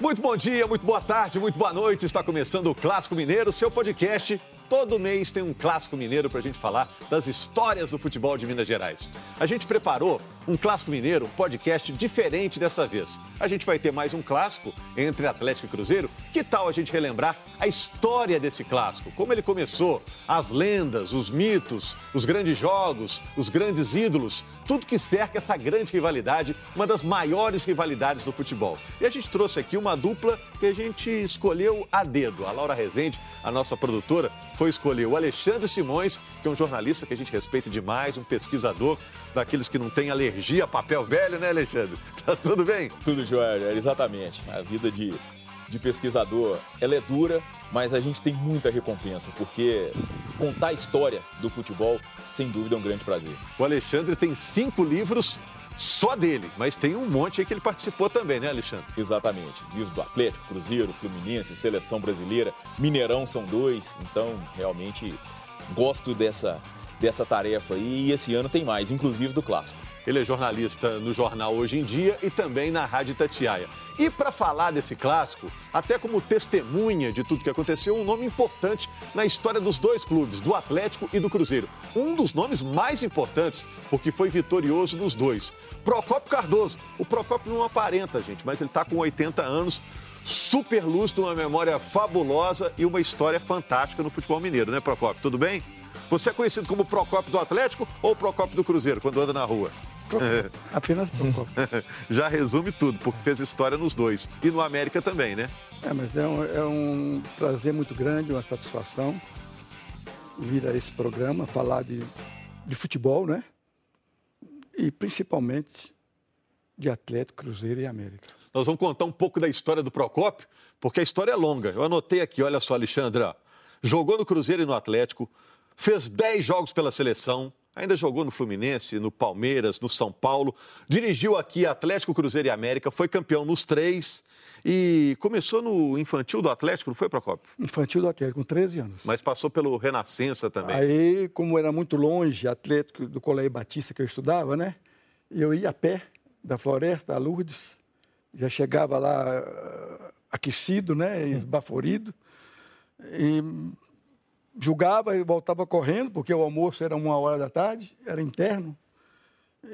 Muito bom dia, muito boa tarde, muito boa noite. Está começando o Clássico Mineiro, seu podcast Todo mês tem um clássico mineiro para a gente falar das histórias do futebol de Minas Gerais. A gente preparou um clássico mineiro, um podcast diferente dessa vez. A gente vai ter mais um clássico entre Atlético e Cruzeiro. Que tal a gente relembrar a história desse clássico? Como ele começou, as lendas, os mitos, os grandes jogos, os grandes ídolos, tudo que cerca essa grande rivalidade, uma das maiores rivalidades do futebol. E a gente trouxe aqui uma dupla que a gente escolheu a dedo. A Laura Rezende, a nossa produtora, foi escolher o Alexandre Simões, que é um jornalista que a gente respeita demais, um pesquisador daqueles que não têm alergia a papel velho, né, Alexandre? Tá tudo bem? Tudo, Joel, exatamente. A vida de, de pesquisador, ela é dura, mas a gente tem muita recompensa, porque contar a história do futebol, sem dúvida, é um grande prazer. O Alexandre tem cinco livros só dele, mas tem um monte aí que ele participou também, né, Alexandre? Exatamente. Livros do Atlético, Cruzeiro, Fluminense, Seleção Brasileira, Mineirão são dois, então realmente gosto dessa, dessa tarefa aí e esse ano tem mais, inclusive do Clássico. Ele é jornalista no jornal Hoje em Dia e também na Rádio Tatiaia. E para falar desse clássico, até como testemunha de tudo que aconteceu, um nome importante na história dos dois clubes, do Atlético e do Cruzeiro. Um dos nomes mais importantes, porque foi vitorioso nos dois. Procópio Cardoso. O Procópio não aparenta, gente, mas ele está com 80 anos super lustro, uma memória fabulosa e uma história fantástica no futebol mineiro, né, Procópio? Tudo bem? Você é conhecido como Procópio do Atlético ou Procópio do Cruzeiro, quando anda na rua? Apenas Procópio. Já resume tudo, porque fez história nos dois. E no América também, né? É, mas é um, é um prazer muito grande, uma satisfação vir a esse programa, falar de, de futebol, né? E principalmente de Atlético, Cruzeiro e América. Nós vamos contar um pouco da história do Procópio, porque a história é longa. Eu anotei aqui, olha só, Alexandre. Jogou no Cruzeiro e no Atlético, fez 10 jogos pela seleção, Ainda jogou no Fluminense, no Palmeiras, no São Paulo. Dirigiu aqui Atlético, Cruzeiro e América. Foi campeão nos três. E começou no infantil do Atlético, não foi, Procopio? Infantil do Atlético, com 13 anos. Mas passou pelo Renascença também. Aí, como era muito longe, Atlético do Colégio Batista que eu estudava, né? Eu ia a pé da Floresta a Lourdes. Já chegava lá ah, aquecido, né? Esbaforido. E julgava e voltava correndo, porque o almoço era uma hora da tarde, era interno.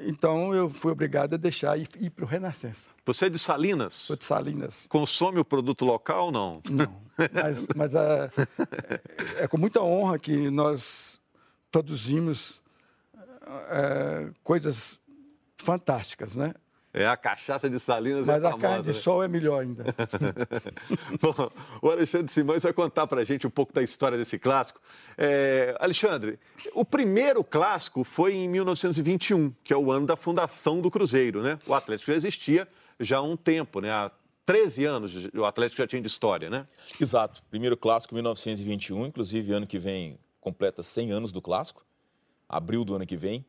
Então eu fui obrigado a deixar e ir para o Renascença. Você é de Salinas? Sou de Salinas. Consome o produto local ou não? Não. Mas, mas é, é, com muita honra que nós produzimos é, coisas fantásticas, né? É, a cachaça de Salinas Mas é famosa. Mas a carne de né? sol é melhor ainda. Bom, o Alexandre Simões vai contar para a gente um pouco da história desse clássico. É, Alexandre, o primeiro clássico foi em 1921, que é o ano da fundação do Cruzeiro, né? O Atlético já existia já há um tempo, né? Há 13 anos o Atlético já tinha de história, né? Exato. Primeiro clássico 1921, inclusive ano que vem completa 100 anos do clássico, abril do ano que vem.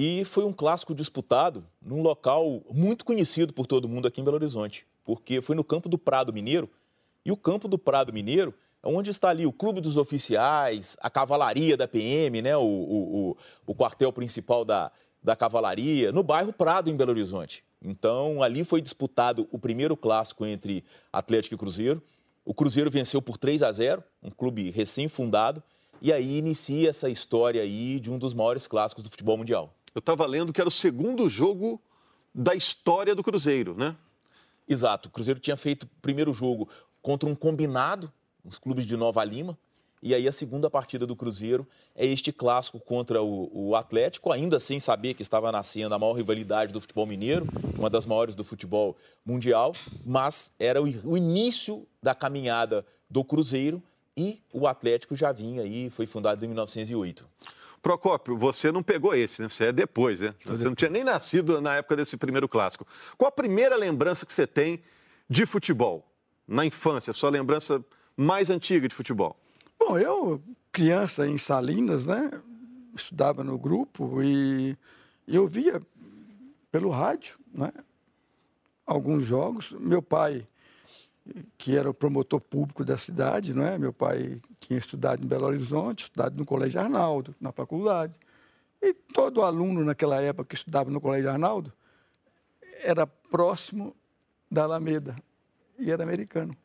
E foi um clássico disputado num local muito conhecido por todo mundo aqui em Belo Horizonte, porque foi no campo do Prado Mineiro. E o campo do Prado Mineiro é onde está ali o Clube dos Oficiais, a Cavalaria da PM, né? o, o, o, o quartel principal da, da Cavalaria, no bairro Prado, em Belo Horizonte. Então, ali foi disputado o primeiro clássico entre Atlético e Cruzeiro. O Cruzeiro venceu por 3 a 0, um clube recém-fundado, e aí inicia essa história aí de um dos maiores clássicos do futebol mundial. Eu estava lendo que era o segundo jogo da história do Cruzeiro, né? Exato. O Cruzeiro tinha feito o primeiro jogo contra um combinado, os clubes de Nova Lima. E aí a segunda partida do Cruzeiro é este clássico contra o, o, Atlético, ainda sem saber que estava nascendo a maior rivalidade do futebol mineiro, uma das maiores do futebol mundial, mas era o, o início da caminhada do Cruzeiro e o Atlético já vinha aí, foi fundado em 1908. Procópio, você não pegou esse, né? Você é depois, né? Você não tinha nem nascido na época desse primeiro clássico. Qual a primeira lembrança que você tem de futebol? Na infância, sua lembrança mais antiga de futebol? Bom, eu, criança em Salinas, né? Estudava no grupo e eu via pelo rádio, né? Alguns jogos. Meu pai que era o promotor público da cidade, não é? Meu pai tinha estudado em Belo Horizonte, estudado no Colégio Arnaldo, na faculdade. E todo aluno naquela época que estudava no Colégio Arnaldo era próximo da Alameda. e era americano.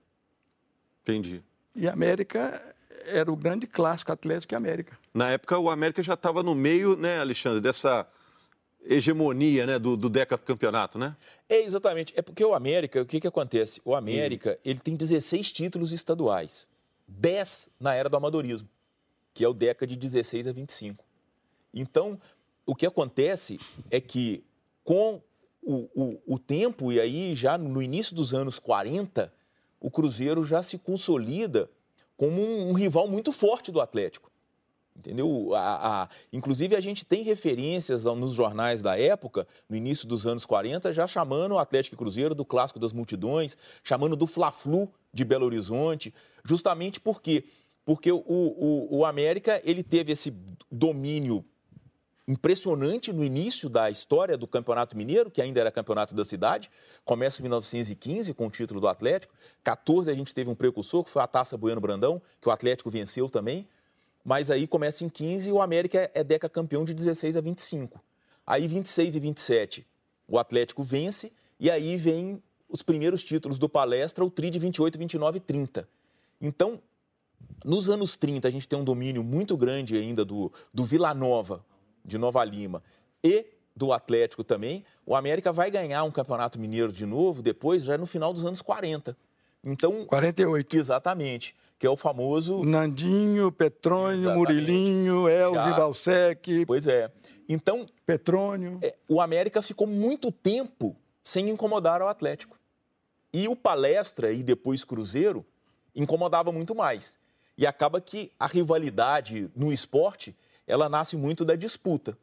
Entendi. E América era o grande clássico Atlético e América. Na época, o América já estava no meio, né, Alexandre, dessa hegemonia né, do, do decacampeonato, né? É, exatamente. É porque o América, o que, que acontece? O América, hum. ele tem 16 títulos estaduais. 10 na era do amadorismo, que é o Deca de 16 a 25. Então, o que acontece é que com o, o, o tempo, e aí já no início dos anos 40, o Cruzeiro já se consolida como um, um rival muito forte do Atlético. Entendeu? A, a, inclusive, a gente tem referências nos jornais da época, no início dos anos 40, já chamando o Atlético Cruzeiro do clássico das multidões, chamando do Fla-Flu de Belo Horizonte, justamente porque porque o, o, o América ele teve esse domínio impressionante no início da história do Campeonato Mineiro, que ainda era campeonato da cidade. Começa em 1915 com o título do Atlético. 14 a gente teve um precursor, que foi a Taça Bueno Brandão, que o Atlético venceu também. Mas aí começa em 15 e o América é deca campeão de 16 a 25. Aí 26 e 27 o Atlético vence e aí vem os primeiros títulos do Palestra, o Tri de 28, 29 e 30. Então, nos anos 30 a gente tem um domínio muito grande ainda do, do Vila Nova, de Nova Lima, e do Atlético também. O América vai ganhar um Campeonato Mineiro de novo depois, já no final dos anos 40. Então, 48. Exatamente que é o famoso. Nandinho, Petrônio, Exatamente. Murilinho, Elvis, Valsec. Pois é. Então. Petrônio. É, o América ficou muito tempo sem incomodar o Atlético. E o Palestra e depois Cruzeiro incomodava muito mais. E acaba que a rivalidade no esporte ela nasce muito da disputa.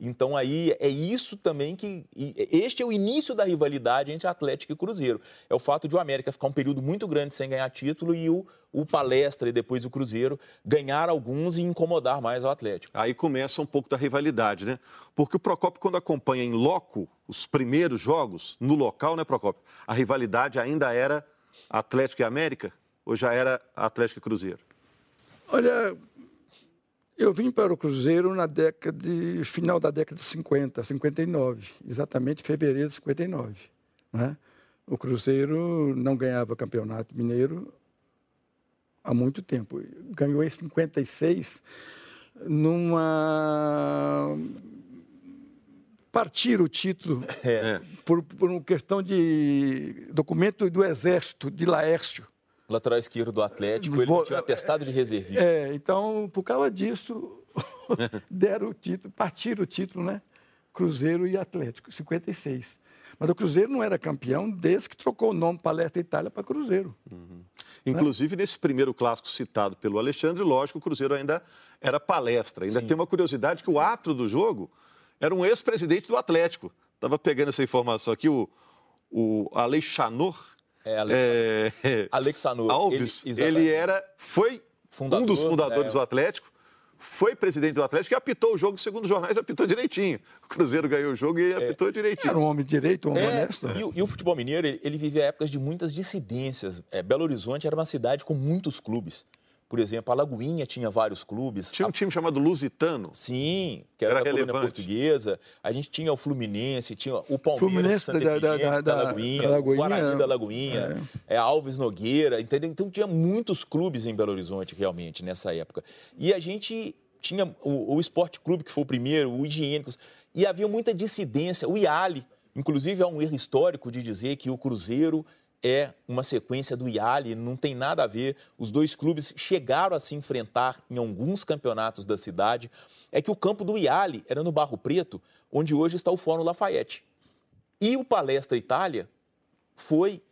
Então aí é isso também que este é o início da rivalidade entre Atlético e Cruzeiro. É o fato de o América ficar um período muito grande sem ganhar título e o, o Palestra e depois o Cruzeiro ganhar alguns e incomodar mais o Atlético. Aí começa um pouco da rivalidade, né? Porque o Procopio quando acompanha em loco os primeiros jogos no local, né, Procopio? A rivalidade ainda era Atlético e América ou já era Atlético e Cruzeiro? Olha, eu vim para o Cruzeiro na década de, final da década de 50, 59, exatamente fevereiro de 59. Né? O Cruzeiro não ganhava campeonato mineiro há muito tempo. Ganhou em 56 numa partir o título é. por, por uma questão de documento do Exército de Laércio lateral esquerdo do Atlético, ele Vou, tinha atestado de reservista. É, então, por causa disso, deram o título, partiram o título, né? Cruzeiro e Atlético, 56. Mas o Cruzeiro não era campeão desde que trocou o nome Palestra Itália para Cruzeiro. Uhum. Inclusive, né? nesse primeiro clássico citado pelo Alexandre, lógico, o Cruzeiro ainda era palestra. Ainda Sim. tem uma curiosidade que o árbitro do jogo era um ex-presidente do Atlético. Estava pegando essa informação aqui, o, o Alexandre é, Alex... é... Alexanor. Alves, ele, ele, era, foi Fundador, um dos fundadores é. do Atlético, foi presidente do Atlético e apitou o jogo, segundo os jornais, apitou direitinho. O Cruzeiro ganhou o jogo e é. apitou direitinho. Era um homem direito, um homem é, honesto. E, e, o futebol mineiro, ele, ele vivia épocas de muitas dissidências. É, Belo Horizonte era uma cidade com muitos clubes. Por exemplo, a Lagoinha tinha vários clubes. Tinha um time chamado Lusitano. Sim, que era, era da relevante. portuguesa. A gente tinha o Fluminense, tinha o Palmeiras, Fluminense Santa da, da, da, da, Lagoinha, da Lagoinha, o Guarani da Lagoinha, é. é. Alves Nogueira, entendeu? Então tinha muitos clubes em Belo Horizonte, realmente, nessa época. E a gente tinha o, o Esporte Clube, que foi o primeiro, o Higiênicos, e havia muita dissidência. O IALI, inclusive, há um erro histórico de dizer que o Cruzeiro é uma sequência do Iali, não tem nada a ver. Os dois clubes chegaram a se enfrentar em alguns campeonatos da cidade. É que o campo do Iali era no Barro Preto, onde hoje está o Fórum Lafayette. E o Palestra Itália foi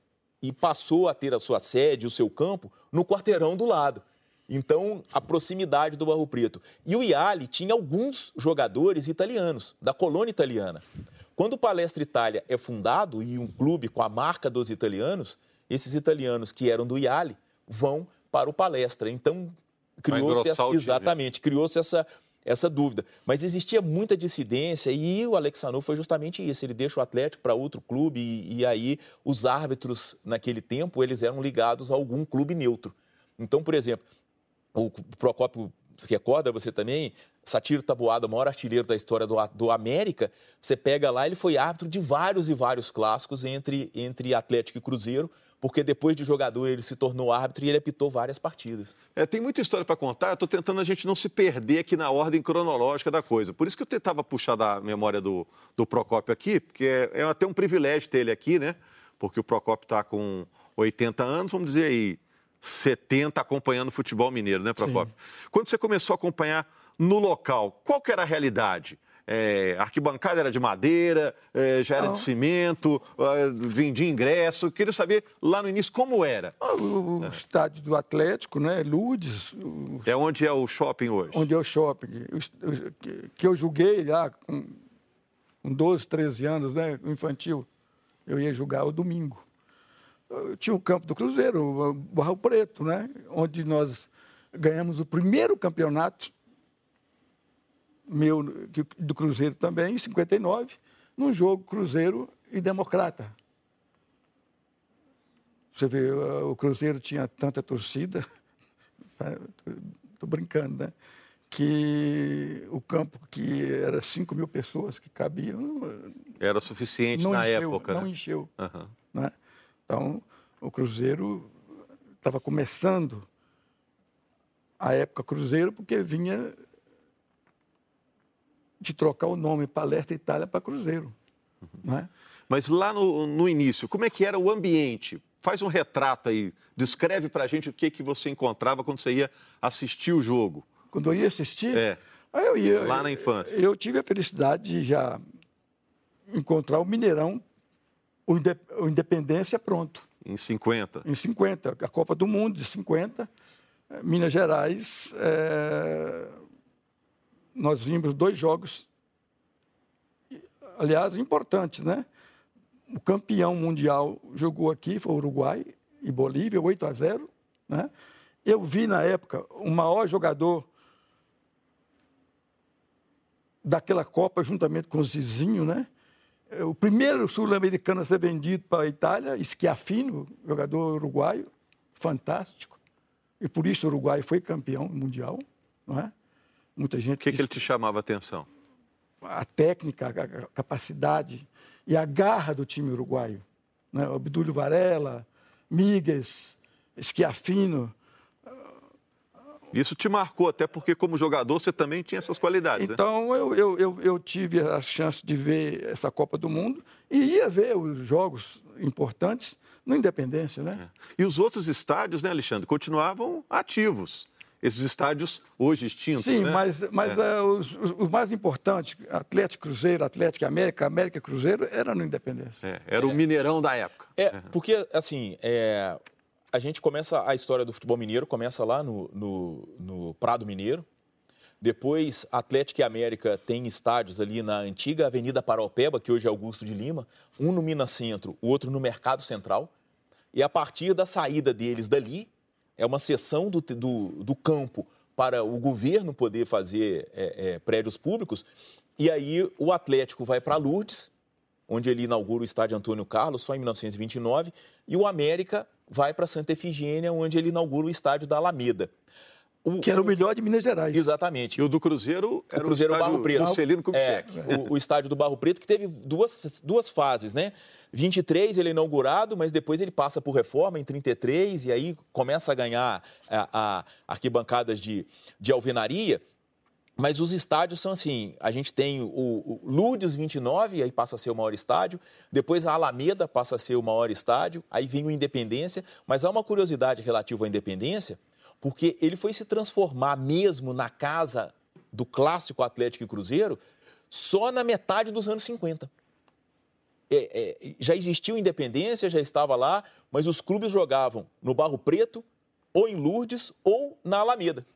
e passou a ter a sua sede, o seu campo, no quarteirão do lado. Então, a proximidade do Barro Preto. E o Iali tinha alguns jogadores italianos, da colônia italiana. Quando o Palestra Itália é fundado e um clube com a marca dos italianos, esses italianos que eram do Iali vão para o Palestra. Então, criou-se essa, exatamente, criou-se essa essa dúvida. Mas existia muita dissidência e o Alexandre foi justamente isso. Ele deixa o Atlético para outro clube e, e, aí os árbitros, naquele tempo, eles eram ligados a algum clube neutro. Então, por exemplo, o Procópio recorda você também, Satiro Tabuada, o maior artilheiro da história do, do América, você pega lá, ele foi árbitro de vários e vários clássicos entre, entre Atlético e Cruzeiro, porque depois de jogador ele se tornou árbitro e ele apitou várias partidas. É, tem muita história para contar, estou tentando a gente não se perder aqui na ordem cronológica da coisa. Por isso que eu tentava puxar da memória do, do Procópio aqui, porque é, é até um privilégio ter ele aqui, né? Porque o Procópio está com 80 anos, vamos dizer aí, 70 acompanhando o futebol mineiro, né, Procópio? Sim. Quando você começou a acompanhar no local, qual que era a realidade? É, arquibancada era de madeira, é, já era de cimento, é, vendia ingresso. Queria saber lá no início como era. Ah, o, o é. estádio do Atlético, né? Ludes. O... É onde é o shopping hoje? Onde é o shopping. Que eu julguei lá com, com 12, 13 anos, né? Infantil. Eu ia julgar o domingo. Tinha o campo do Cruzeiro, o Barro Preto, né? Onde nós ganhamos o primeiro campeonato meu do Cruzeiro também, em 59, num jogo Cruzeiro e Democrata. Você vê, o Cruzeiro tinha tanta torcida, estou brincando, né? Que o campo que era 5 mil pessoas que cabiam. Era suficiente na encheu, época. Não né? encheu. Uhum. Né? Então, o Cruzeiro estava começando a época Cruzeiro, porque vinha de trocar o nome Palestra Itália para Cruzeiro. Uhum. É? Mas lá no, no, início, como é que era o ambiente? Faz um retrato aí, descreve para a gente o que, que você encontrava quando você ia assistir o jogo. Quando eu ia assistir? É. Eu ia, lá na infância. Eu tive a felicidade de já encontrar o Mineirão, o Independência pronto. Em 50? Em 50, a Copa do Mundo de 50. Minas Gerais, é nós vimos dois jogos, aliás, importantes, né? O campeão mundial jogou aqui, foi Uruguai e Bolívia, 8 a 0. Né? Eu vi na época o maior jogador daquela Copa, juntamente com o Zizinho, né? O primeiro sul-americano a ser vendido para a Itália, Schiaffino, jogador uruguaio, fantástico. E por isso o Uruguai foi campeão mundial, não é? Muita gente. O que, que ele te chamava a atenção? A técnica, a capacidade e a garra do time uruguaio. Né? Abdúlio Varela, Migues, Schiafino. Isso te marcou, até porque, como jogador, você também tinha essas qualidades. Né? Então, né? eu, eu, eu, eu, tive a chance de ver essa Copa do Mundo e ia ver os jogos importantes no Independência. Né? É. E os outros estádios, né, Alexandre, continuavam ativos esses estádios hoje extintos. Sim, né? mas, mas é. uh, os, os, mais importantes, Atlético Cruzeiro, Atlético América, América Cruzeiro, era no Independência. É, era o Mineirão da época. É, porque, assim, é, a gente começa, a história do futebol mineiro começa lá no, no, no Prado Mineiro. Depois, Atlético e América tem estádios ali na antiga Avenida Paraupeba, que hoje é Augusto de Lima, um no Minas Centro, o outro no Mercado Central. E a partir da saída deles dali, é uma cessão do, do, do campo para o governo poder fazer é, é, prédios públicos. E aí o Atlético vai para Lourdes, onde ele inaugura o estádio Antônio Carlos, só em 1929, e o América vai para Santa Efigênia, onde ele inaugura o estádio da Alameda. O, que era o melhor de Minas Gerais. Exatamente. E o do Cruzeiro era o, Cruzeiro o Barro Preto. Juscelino Kubitschek. É, o, o, estádio do Barro Preto, que teve duas, duas fases, né? 23 ele é inaugurado, mas depois ele passa por reforma em 33 e aí começa a ganhar a, a arquibancadas de, de alvenaria. Mas os estádios são assim: a gente tem o, o Lourdes 29, aí passa a ser o maior estádio, depois a Alameda passa a ser o maior estádio, aí vem o Independência. Mas há uma curiosidade relativa à Independência porque ele foi se transformar mesmo na casa do clássico Atlético e Cruzeiro só na metade dos anos 50. É, é, já existiu independência, já estava lá, mas os clubes jogavam no Barro Preto, ou em Lourdes, ou na Alameda.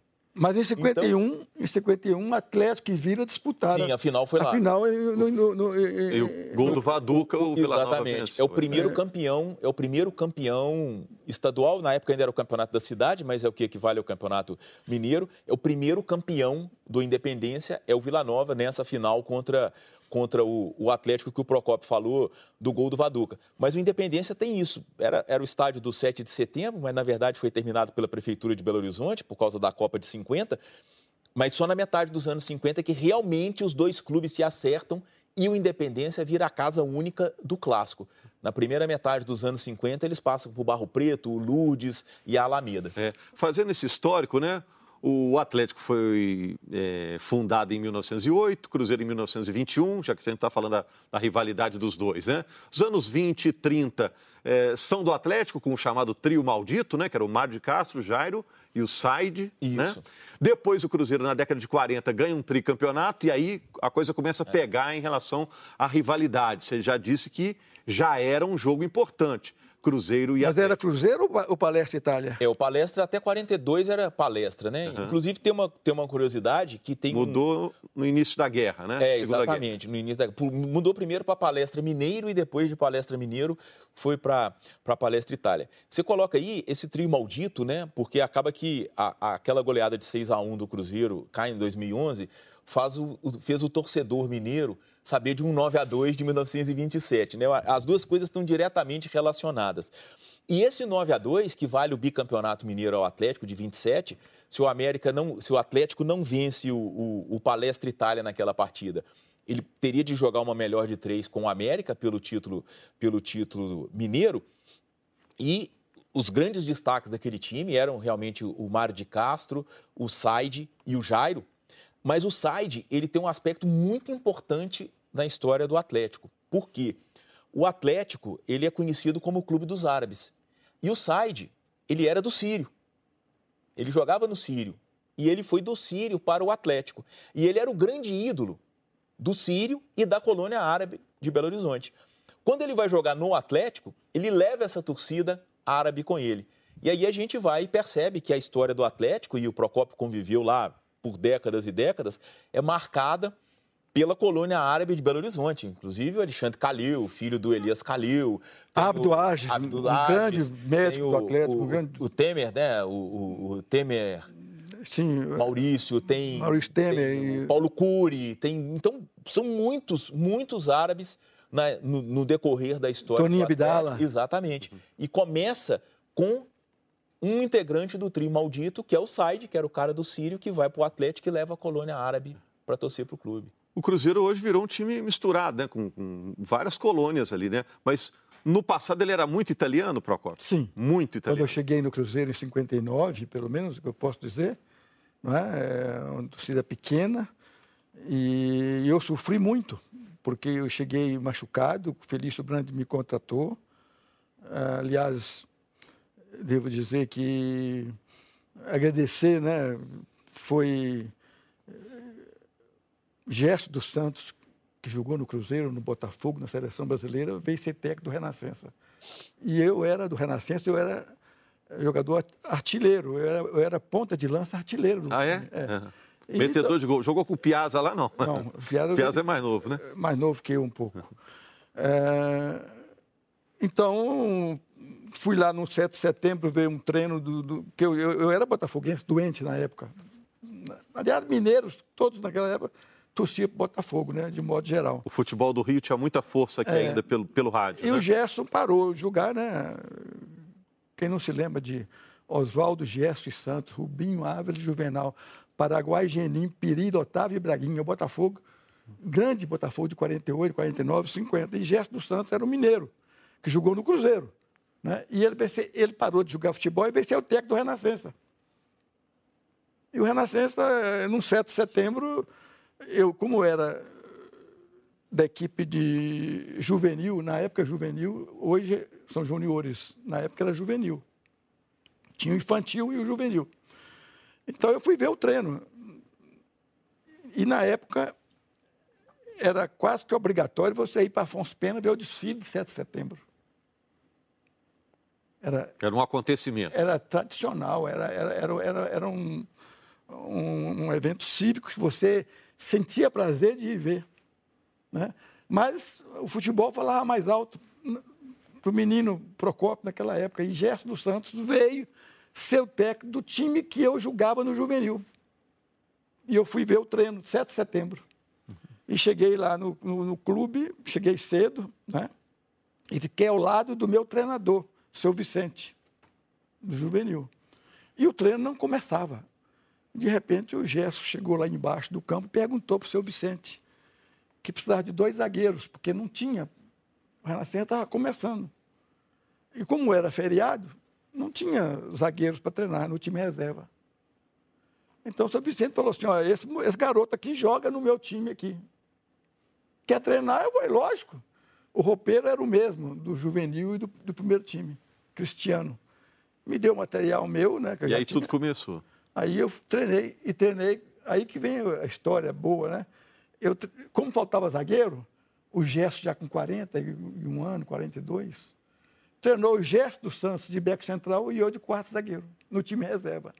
Mas em 51, então, em 51, Atlético e Vila disputaram. Sim, a final foi lá. A final no, no, no, e o gol do Vaduca, o Vila Exatamente. É o primeiro é. campeão, é o primeiro campeão estadual, na época ainda era o campeonato da cidade, mas é o que equivale ao campeonato mineiro. É o primeiro campeão do Independência, é o Vila Nova nessa final contra contra o, o, Atlético que o Procopio falou do gol do Vaduca. Mas o Independência tem isso. Era, era o estádio do 7 de setembro, mas na verdade foi terminado pela Prefeitura de Belo Horizonte por causa da Copa de 50. Mas só na metade dos anos 50 que realmente os dois clubes se acertam e o Independência vira a casa única do clássico. Na primeira metade dos anos 50, eles passam por Barro Preto, o Lourdes e a Alameda. É, fazendo esse histórico, né? O Atlético foi é, fundado em 1908, Cruzeiro em 1921, já que a gente está falando da, da, rivalidade dos dois, né? Os anos 20 e 30 é, são do Atlético, com o chamado trio maldito, né? Que era o Mário de Castro, o Jairo e o Said, né? Depois o Cruzeiro, na década de 40, ganha um tricampeonato e aí a coisa começa a é. pegar em relação à rivalidade. Você já disse que já era um jogo importante. Cruzeiro e Mas Atlético. era Cruzeiro ou Palestra Itália? É, o Palestra até 42 era Palestra, né? Uhum. Inclusive tem uma, tem uma curiosidade que tem... Mudou no início da guerra, né? É, Segunda exatamente, guerra. no início da Mudou primeiro para Palestra Mineiro e depois de Palestra Mineiro foi para Palestra Itália. Você coloca aí esse trio maldito, né? Porque acaba que a, aquela goleada de 6 a 1 do Cruzeiro cai em 2011, faz o, fez o torcedor mineiro saber de um 9 a 2 de 1927. Né? As duas coisas estão diretamente relacionadas. E esse 9 a 2 que vale o bicampeonato mineiro ao Atlético de 27, se o América não, se o Atlético não vence o, o, o Palestra Itália naquela partida, ele teria de jogar uma melhor de três com o América pelo título, pelo título mineiro. E os grandes destaques daquele time eram realmente o Mário de Castro, o Said e o Jairo. Mas o Said, ele tem um aspecto muito importante na história do Atlético. Por quê? O Atlético, ele é conhecido como o clube dos árabes. E o Said, ele era do Sírio. Ele jogava no Sírio. E ele foi do Sírio para o Atlético. E ele era o grande ídolo do Sírio e da colônia árabe de Belo Horizonte. Quando ele vai jogar no Atlético, ele leva essa torcida árabe com ele. E aí a gente vai e percebe que a história do Atlético, e o Procópio conviveu lá por décadas e décadas, é marcada pela colônia árabe de Belo Horizonte. Inclusive o Alexandre Calil, filho do Elias Calil. Abdo Ages, um grande médico o, Atlético. O, grande... o Temer, né? O, o Temer... Sim, Maurício, tem, Maurício Temer tem e... Paulo Cury, tem então são muitos, muitos árabes na, no, no, decorrer da história. Toninho Abdala. Exatamente. E começa com um integrante do trio maldito, que é o Said, que era o cara do Sírio, que vai para o Atlético e leva a colônia árabe para torcer para o clube. O Cruzeiro hoje virou um time misturado, né? Com, com, várias colônias ali, né? Mas no passado ele era muito italiano, Procopio? Sim. Muito italiano. Quando eu cheguei no Cruzeiro em 59, pelo menos, o que eu posso dizer, não é? é uma torcida pequena e eu sofri muito, porque eu cheguei machucado, o Felício Brandi me contratou. Aliás, devo dizer que agradecer, né? Foi eh, Gerson dos Santos, que jogou no Cruzeiro, no Botafogo, na seleção brasileira, veio ser técnico do Renascença. E eu era do Renascença, eu era jogador artilheiro, eu era, eu era ponta de lança artilheiro. Ah, é? é. Uhum. Metedor então, de gol. Jogou com o Piazza lá, não? Não, o Piazza, Piazza é mais novo, né? Mais novo que eu um pouco. É, então, fui lá no 7 de setembro ver um treino do. do que eu, eu, eu, era botafoguense, doente na época. Aliás, mineiros, todos naquela época, torciam para Botafogo, né? De modo geral. O futebol do Rio tinha muita força aqui é. ainda pelo, pelo rádio. E né? o Gerson parou de jogar, né? Quem não se lembra de Oswaldo, Gerson e Santos, Rubinho, Ávila Juvenal, Paraguai, Genim, Piri, Otávio e Braguinha. O Botafogo, grande Botafogo de 48, 49, 50. E Gerson dos Santos era um mineiro, que jogou no Cruzeiro. Né? E ele, ele parou de jogar futebol e veio ser o técnico do Renascença. E o Renascença, eh, num 7 de setembro, eu, como era da equipe de juvenil, na época juvenil, hoje são juniores, na época era juvenil. Tinha o infantil e o juvenil. Então eu fui ver o treino. E na época era quase que obrigatório você ir para Afonso Pena ver o desfile de 7 de setembro. Era, era um acontecimento. Era tradicional, era, era, era, era, era um, um, um, evento cívico que você sentia prazer de ver. Né? Mas o futebol falava mais alto para o menino Procopio naquela época. E Gerson dos Santos veio ser o técnico do time que eu julgava no juvenil. E eu fui ver o treino, 7 de setembro. E cheguei lá no, no, no clube, cheguei cedo, né? E fiquei ao lado do meu treinador seu Vicente, do juvenil. E o treino não começava. De repente, o Gerson chegou lá embaixo do campo e perguntou para o seu Vicente que precisava de dois zagueiros, porque não tinha. O Renascença estava começando. E como era feriado, não tinha zagueiros para treinar no time reserva. Então o seu Vicente falou assim: ó, esse, esse garoto aqui joga no meu time aqui. Quer treinar? Eu vou, lógico. O roupeiro era o mesmo, do juvenil e do, do primeiro time, Cristiano. Me deu material meu, né? e aí tinha. tudo começou. Aí eu treinei e treinei. Aí que vem a história boa, né? Eu, como faltava zagueiro, o Gesto já com 41 anos, 42, treinou o Gesto do Santos de back central e eu de quarto zagueiro, no time reserva.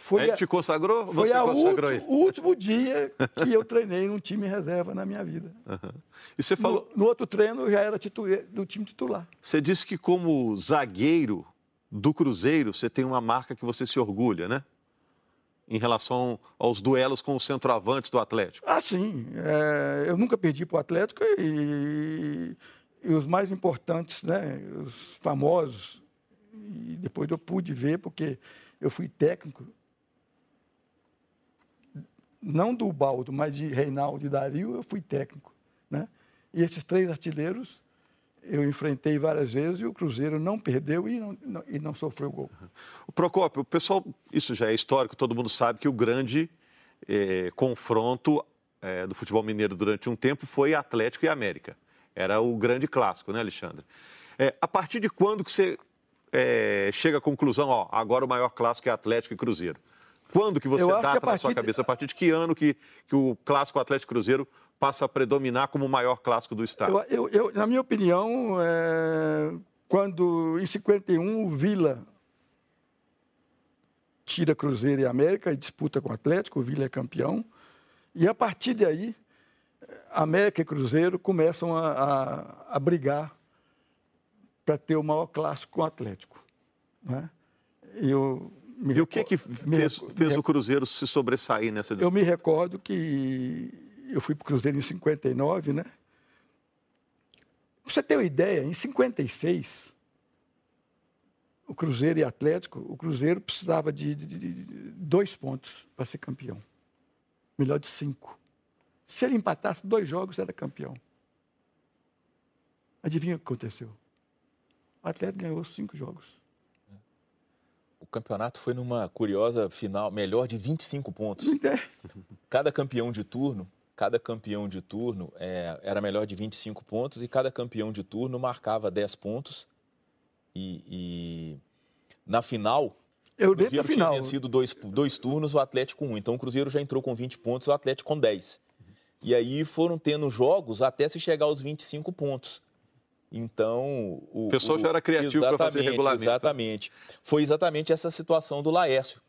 Foi Aí te consagrou? Foi você consagrou último, o último dia que eu treinei num time reserva na minha vida. Uhum. E você falou... No, no, outro treino eu já era titular, do time titular. Você disse que como zagueiro do Cruzeiro, você tem uma marca que você se orgulha, né? Em relação aos duelos com os centroavantes do Atlético. Ah, sim. É, eu nunca perdi para o Atlético e, e, os mais importantes, né? Os famosos. E depois eu pude ver, porque eu fui técnico não do Baldo, mas de Reinaldo e Dario, eu fui técnico. Né? E esses três artilheiros eu enfrentei várias vezes e o Cruzeiro não perdeu e não, não, e não sofreu gol. O Procópio, o pessoal, isso já é histórico, todo mundo sabe que o grande eh, confronto eh, do futebol mineiro durante um tempo foi Atlético e América. Era o grande clássico, né, Alexandre? É, a partir de quando que você chega à conclusão, ó, agora o maior clássico é Atlético e Cruzeiro? Quando que você data na sua cabeça? A partir de que ano que, que o clássico Atlético Cruzeiro passa a predominar como o maior clássico do Estado? Eu, eu, eu na minha opinião, é, quando em 51 o Vila tira Cruzeiro e América e disputa com o Atlético, o Vila é campeão. E a partir daí, América e Cruzeiro começam a, a, a brigar para ter o maior clássico com o Atlético. Né? Eu, me e o que, que fez, fez o Cruzeiro se sobressair nessa disputa? Eu me recordo que eu fui para o Cruzeiro em 59, né? Pra você ter uma ideia, em 56, o Cruzeiro e Atlético, o Cruzeiro precisava de, de, de dois pontos para ser campeão. Melhor de cinco. Se ele empatasse dois jogos, era campeão. Adivinha o que aconteceu? O Atlético ganhou cinco jogos campeonato foi numa curiosa final, melhor de 25 pontos. É. Cada campeão de turno, cada campeão de turno é, era melhor de 25 pontos e cada campeão de turno marcava 10 pontos. E, e na final, eu dentro da final. tinha vencido dois, dois turnos, o Atlético um. Então o Cruzeiro já entrou com 20 pontos, o Atlético com 10. E aí foram tendo jogos até se chegar aos 25 pontos. Então. O, o pessoal já era criativo para fazer regulamento. Exatamente. Foi exatamente essa situação do Laércio,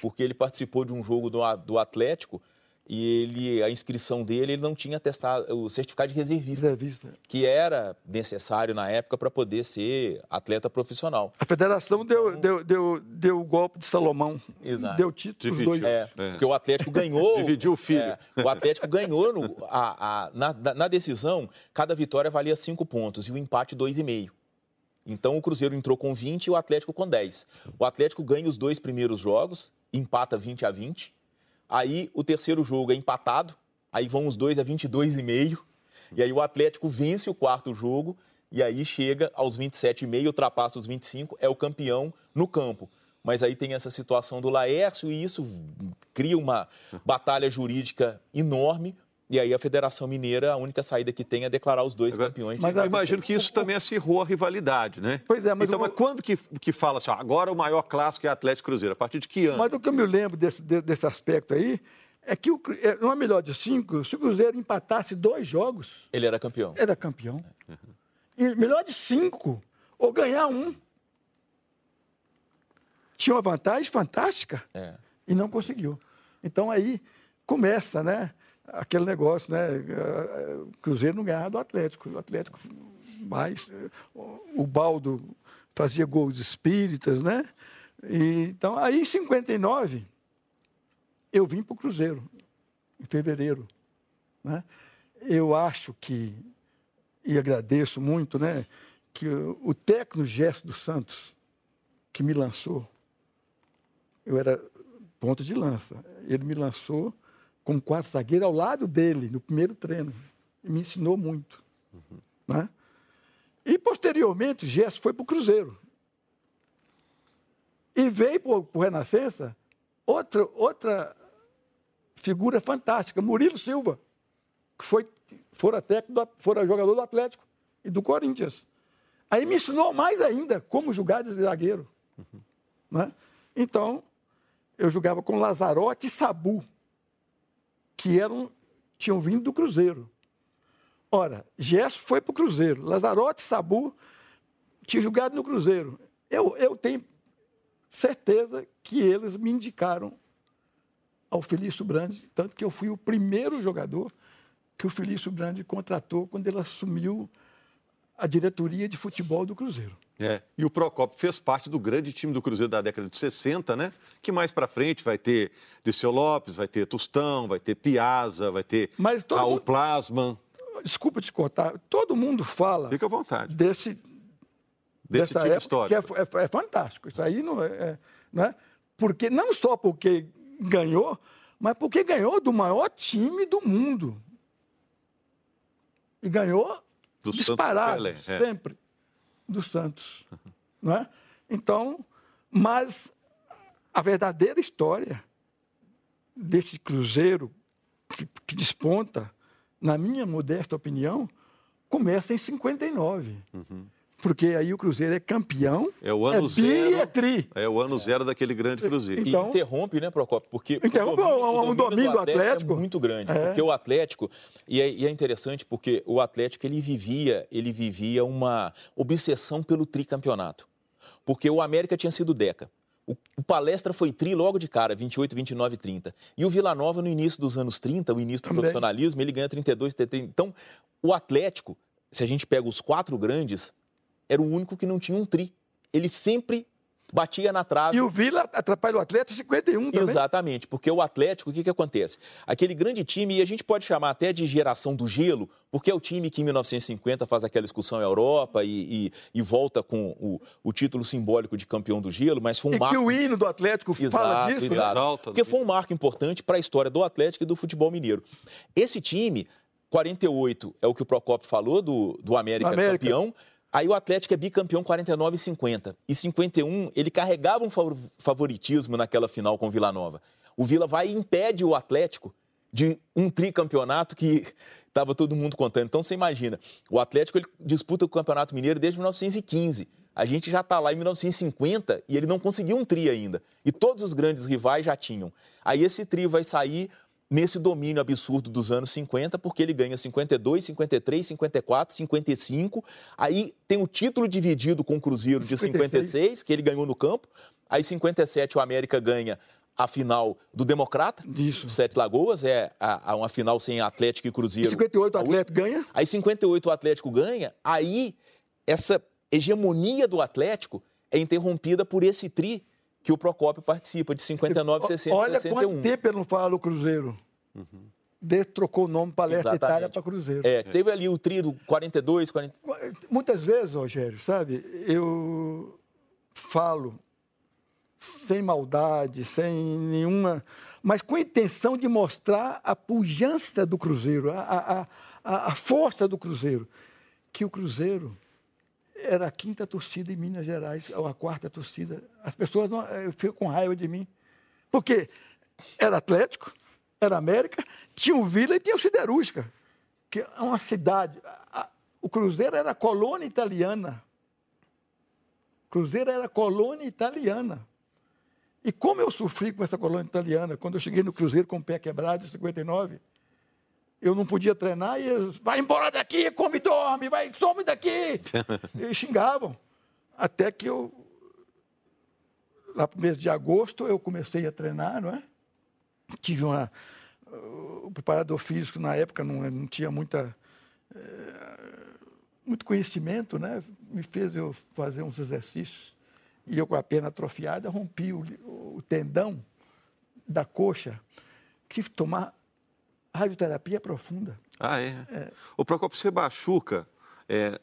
porque ele participou de um jogo do, do Atlético e ele a inscrição dele ele não tinha testado o certificado de reservista, reservista. que era necessário na época para poder ser atleta profissional. A federação deu, então, deu, deu, deu o golpe de Salomão. Exato. Deu título dois. É, é, porque o Atlético ganhou. Dividiu o filho. É, o Atlético ganhou no, a, a, na, na decisão, cada vitória valia cinco pontos e o empate dois e meio. Então o Cruzeiro entrou com 20 e o Atlético com 10. O Atlético ganha os dois primeiros jogos, empata 20 a 20 Aí o terceiro jogo é empatado, aí vão os dois a 22,5. E aí o Atlético vence o quarto jogo e aí chega aos 27,5, ultrapassa os 25, é o campeão no campo. Mas aí tem essa situação do Laércio e isso cria uma batalha jurídica enorme. E aí a Federação Mineira, a única saída que tem é declarar os dois Agora, campeões. Mas eu imagino que isso também acirrou a rivalidade, né? Pois é, mas... Então, mas quando que, que fala assim, ó, agora o maior clássico é Atlético Cruzeiro? A partir de que ano? Mas o que eu me lembro desse, desse aspecto aí é que o, é, não é melhor de cinco, se o Cruzeiro empatasse dois jogos... Ele era campeão. Era campeão. Uhum. melhor de cinco, ou ganhar um. Tinha uma vantagem fantástica é. e não conseguiu. Então aí começa, né? Aquele negócio, né? O Cruzeiro não ganhava do Atlético. O Atlético mais. O Baldo fazia gols espíritas, né? E, então, aí em 59, eu vim para o Cruzeiro, em fevereiro. Né? Eu acho que, e agradeço muito, né? Que o técnico Gesto dos Santos, que me lançou, eu era ponta de lança. Ele me lançou como quarto zagueiro ao lado dele, no primeiro treino. E me ensinou muito. Uhum. Né? E, posteriormente, Gerson foi para o Cruzeiro. E veio para o Renascença outra, outra figura fantástica, Murilo Silva, que foi fora técnico, fora jogador do Atlético e do Corinthians. Aí me ensinou mais ainda como jogar de zagueiro. Uhum. Né? Então, eu jogava com Lazarote e Sabu, que eram, tinham vindo do Cruzeiro. Ora, Gesso foi para o Cruzeiro, Lazarote Sabu tinham jogado no Cruzeiro. Eu, eu tenho certeza que eles me indicaram ao Felício Brandi, tanto que eu fui o primeiro jogador que o Felício Brandi contratou quando ele assumiu a diretoria de futebol do Cruzeiro. É. E o Procopio fez parte do grande time do Cruzeiro da década de 60, né? Que mais para frente vai ter Diceu Lopes, vai ter Tostão, vai ter Piazza, vai ter Raul mundo... Plasman. Desculpa te cortar, todo mundo fala. Fica à vontade. Desse, desse tipo histórico. Que é, é, é, fantástico. Isso aí não é, é, né? Porque, não só porque ganhou, mas porque ganhou do maior time do mundo. E ganhou do disparado, Santos é. sempre, do Santos. Não é? Então, mas a verdadeira história desse Cruzeiro que, que, desponta, na minha modesta opinião, começa em 59. Uhum. Porque aí o Cruzeiro é campeão. É o ano é zero. É, tri. é o ano zero daquele grande Cruzeiro. Então, e interrompe, né, Procopio? Porque interrompe o domínio, um domínio do Atlético, é Atlético. É muito grande. É. Porque o Atlético. E é, e é, interessante porque o Atlético ele vivia, ele vivia uma obsessão pelo tricampeonato. Porque o América tinha sido Deca. O, o, Palestra foi tri logo de cara, 28, 29 e 30. E o Vila Nova, no início dos anos 30, o início do Também. profissionalismo, ele ganha 32, 30. Então, o Atlético, se a gente pega os quatro grandes, era o único que não tinha um tri. Ele sempre batia na trave. E o Vila atrapalha o Atlético 51 também. Exatamente, porque o Atlético, o que, que acontece? Aquele grande time, e a gente pode chamar até de geração do gelo, porque é o time que em 1950 faz aquela excursão à Europa e, e, e volta com o, o, título simbólico de campeão do gelo, mas foi um e marco... que o hino do Atlético exato, fala disso, né? exato. Né? Porque foi um marco importante para a história do Atlético e do futebol mineiro. Esse time... 48 é o que o Procopio falou do, do América, América. campeão. Aí o Atlético é bicampeão 49 e 50. E 51, ele carregava um favoritismo naquela final com o Vila Nova. O Vila vai e impede o Atlético de um tricampeonato que estava todo mundo contando. Então você imagina, o Atlético ele disputa o Campeonato Mineiro desde 1915. A gente já está lá em 1950 e ele não conseguiu um tri ainda. E todos os grandes rivais já tinham. Aí esse tri vai sair nesse domínio absurdo dos anos 50, porque ele ganha 52, 53, 54, 55. Aí tem o título dividido com o Cruzeiro de 56, 56 que ele ganhou no campo. Aí 57 o América ganha a final do Democrata, Isso. Sete Lagoas, é a, a uma final sem Atlético e Cruzeiro. E 58 o Atlético ganha? Aí 58 o Atlético ganha, aí essa hegemonia do Atlético é interrompida por esse tri que o Procópio participa, de 59, 60 Olha 61. Olha quanto tempo ele não fala do Cruzeiro. Uhum. De, trocou o nome Palestra Exatamente. Itália para Cruzeiro. É, teve ali o trio 42, 40... Muitas vezes, Rogério, sabe, eu falo sem maldade, sem nenhuma... Mas com a intenção de mostrar a pujança do Cruzeiro, a, a, a força do Cruzeiro. Que o Cruzeiro era a quinta torcida em Minas Gerais, ou a quarta torcida. As pessoas não, eh, ficam com raiva de mim. Porque era Atlético, era América, tinha o Vila e tinha o Siderúrgica, que é uma cidade. O Cruzeiro era colônia italiana. Cruzeiro era colônia italiana. E como eu sofri com essa colônia italiana, quando eu cheguei no Cruzeiro com o pé quebrado em 59, eu não podia treinar e eles, vai embora daqui, come e dorme, vai, some daqui. e xingavam. Até que eu, lá no mês de agosto, eu comecei a treinar, não é? Tive uma. O preparador físico, na época, não, não tinha muita. É, muito conhecimento, né? Me fez eu fazer uns exercícios. E eu, com a perna atrofiada, rompi o, o tendão da coxa. Tive que tomar radioterapia profunda. Ah, é? é. O Procopio, você machuca, é,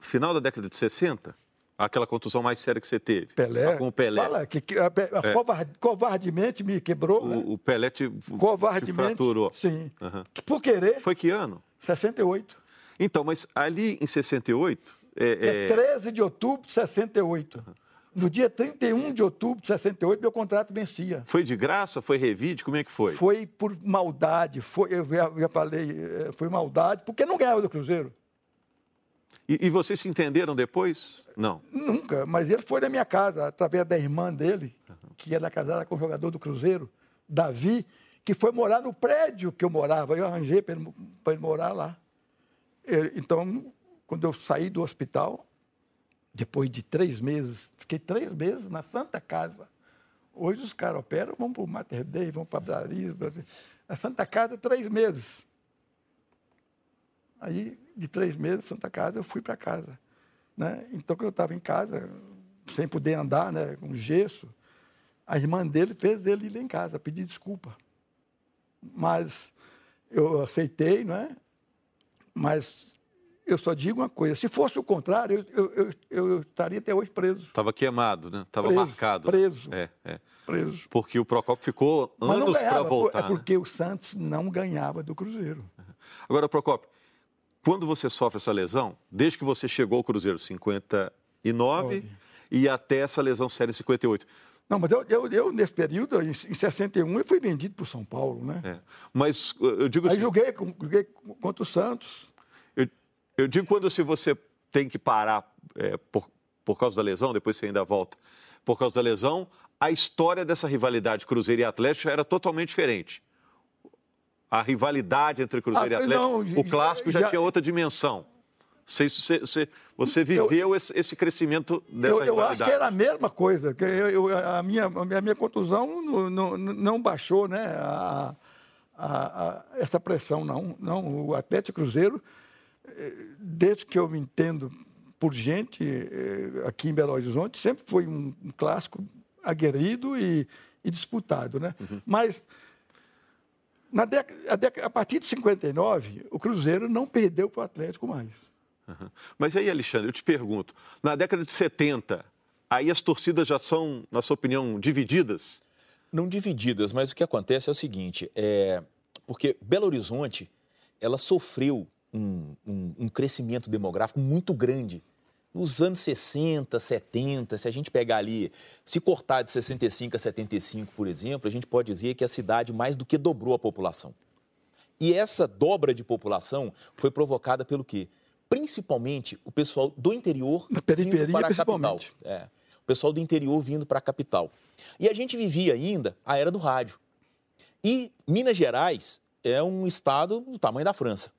final da década de 60, Aquela contusão mais séria que você teve. Pelé. Com o Pelé. Fala que, que a, a, É. covarde- covardemente me quebrou. né? O, o Pelé te, te Covardemente. fraturou. Sim. Aham. Por querer, Foi que ano? 68. Então, mas ali em 68, é, É é, 13 de outubro de 68. No dia 31 de outubro de 68, meu contrato vencia. foi de graça? Foi revide? Como é que foi? Foi por maldade, foi, eu já, já falei, eh, foi maldade, porque não ganhava do Cruzeiro. E, e vocês se entenderam depois? Não. Nunca, mas ele foi na minha casa, através da irmã dele, que era casada com o jogador do Cruzeiro, Davi, que foi morar no prédio que eu morava. Eu arranjei para ele, ele morar lá. Ele- Então, quando eu saí do hospital, depois de três meses, fiquei três meses na Santa Casa. Hoje os caras operam, vão para o Mater Dei, vão para Brasil. A Santa Casa, três meses. Aí, de três meses, Santa Casa, eu fui para casa. Né? Então, quando eu estava em casa, sem poder andar, né, com gesso, a irmã dele fez ele ir lá em casa, pedir desculpa. Mas eu aceitei, não é? Mas eu só digo uma coisa: se fosse o contrário, eu, eu, eu, eu estaria até hoje preso. Estava queimado, né? Estava marcado. preso. É, é. preso. Porque o Procopio ficou anos para ganhava, voltar. É né? porque o Santos não ganhava do Cruzeiro. Agora, Procopio, quando você sofre essa lesão, desde que você chegou ao Cruzeiro 59 Nove. e até essa lesão séria em 58. Não, mas eu, eu, eu, nesse período, em, em 61, eu fui vendido para o São Paulo, né? É. Mas eu digo Aí assim, joguei, com- joguei contra o Santos. Eu, eu digo quando se você tem que parar é, por, por causa da lesão, depois você ainda volta, por causa da lesão, a história dessa rivalidade Cruzeiro e Atlético era totalmente diferente. A rivalidade entre Cruzeiro Ah, e Atlético, não, o clássico já, já- tinha outra dimensão. Você, você, você- você viveu esse, esse crescimento dessa Eu, eu rivalidade. acho que era a mesma coisa. Que eu, eu- a, minha, a minha contusão não, não, não baixou né, a, a- a- essa pressão, não. não. O Atlético Cruzeiro, desde que eu me entendo por gente eh, aqui em Belo Horizonte, sempre foi um, clássico aguerrido e, e disputado. Né? Uhum. Mas na década, a, a partir de 59, o Cruzeiro não perdeu para o Atlético mais. Uhum. Mas aí, Alexandre, eu te pergunto, na década de 70, aí as torcidas já são, na sua opinião, divididas? Não divididas, mas o que acontece é o seguinte, é porque Belo Horizonte, ela sofreu um, um- um crescimento demográfico muito grande. Nos anos 60, 70, se a gente pegar ali, se cortar de 65 a 75, por exemplo, a gente pode dizer que a cidade mais do que dobrou a população. E essa dobra de população foi provocada pelo quê? Principalmente o pessoal do interior Na periferia, vindo para a capital. É, o pessoal do interior vindo para a capital. E a gente vivia ainda a era do rádio. E Minas Gerais é um estado do tamanho da França.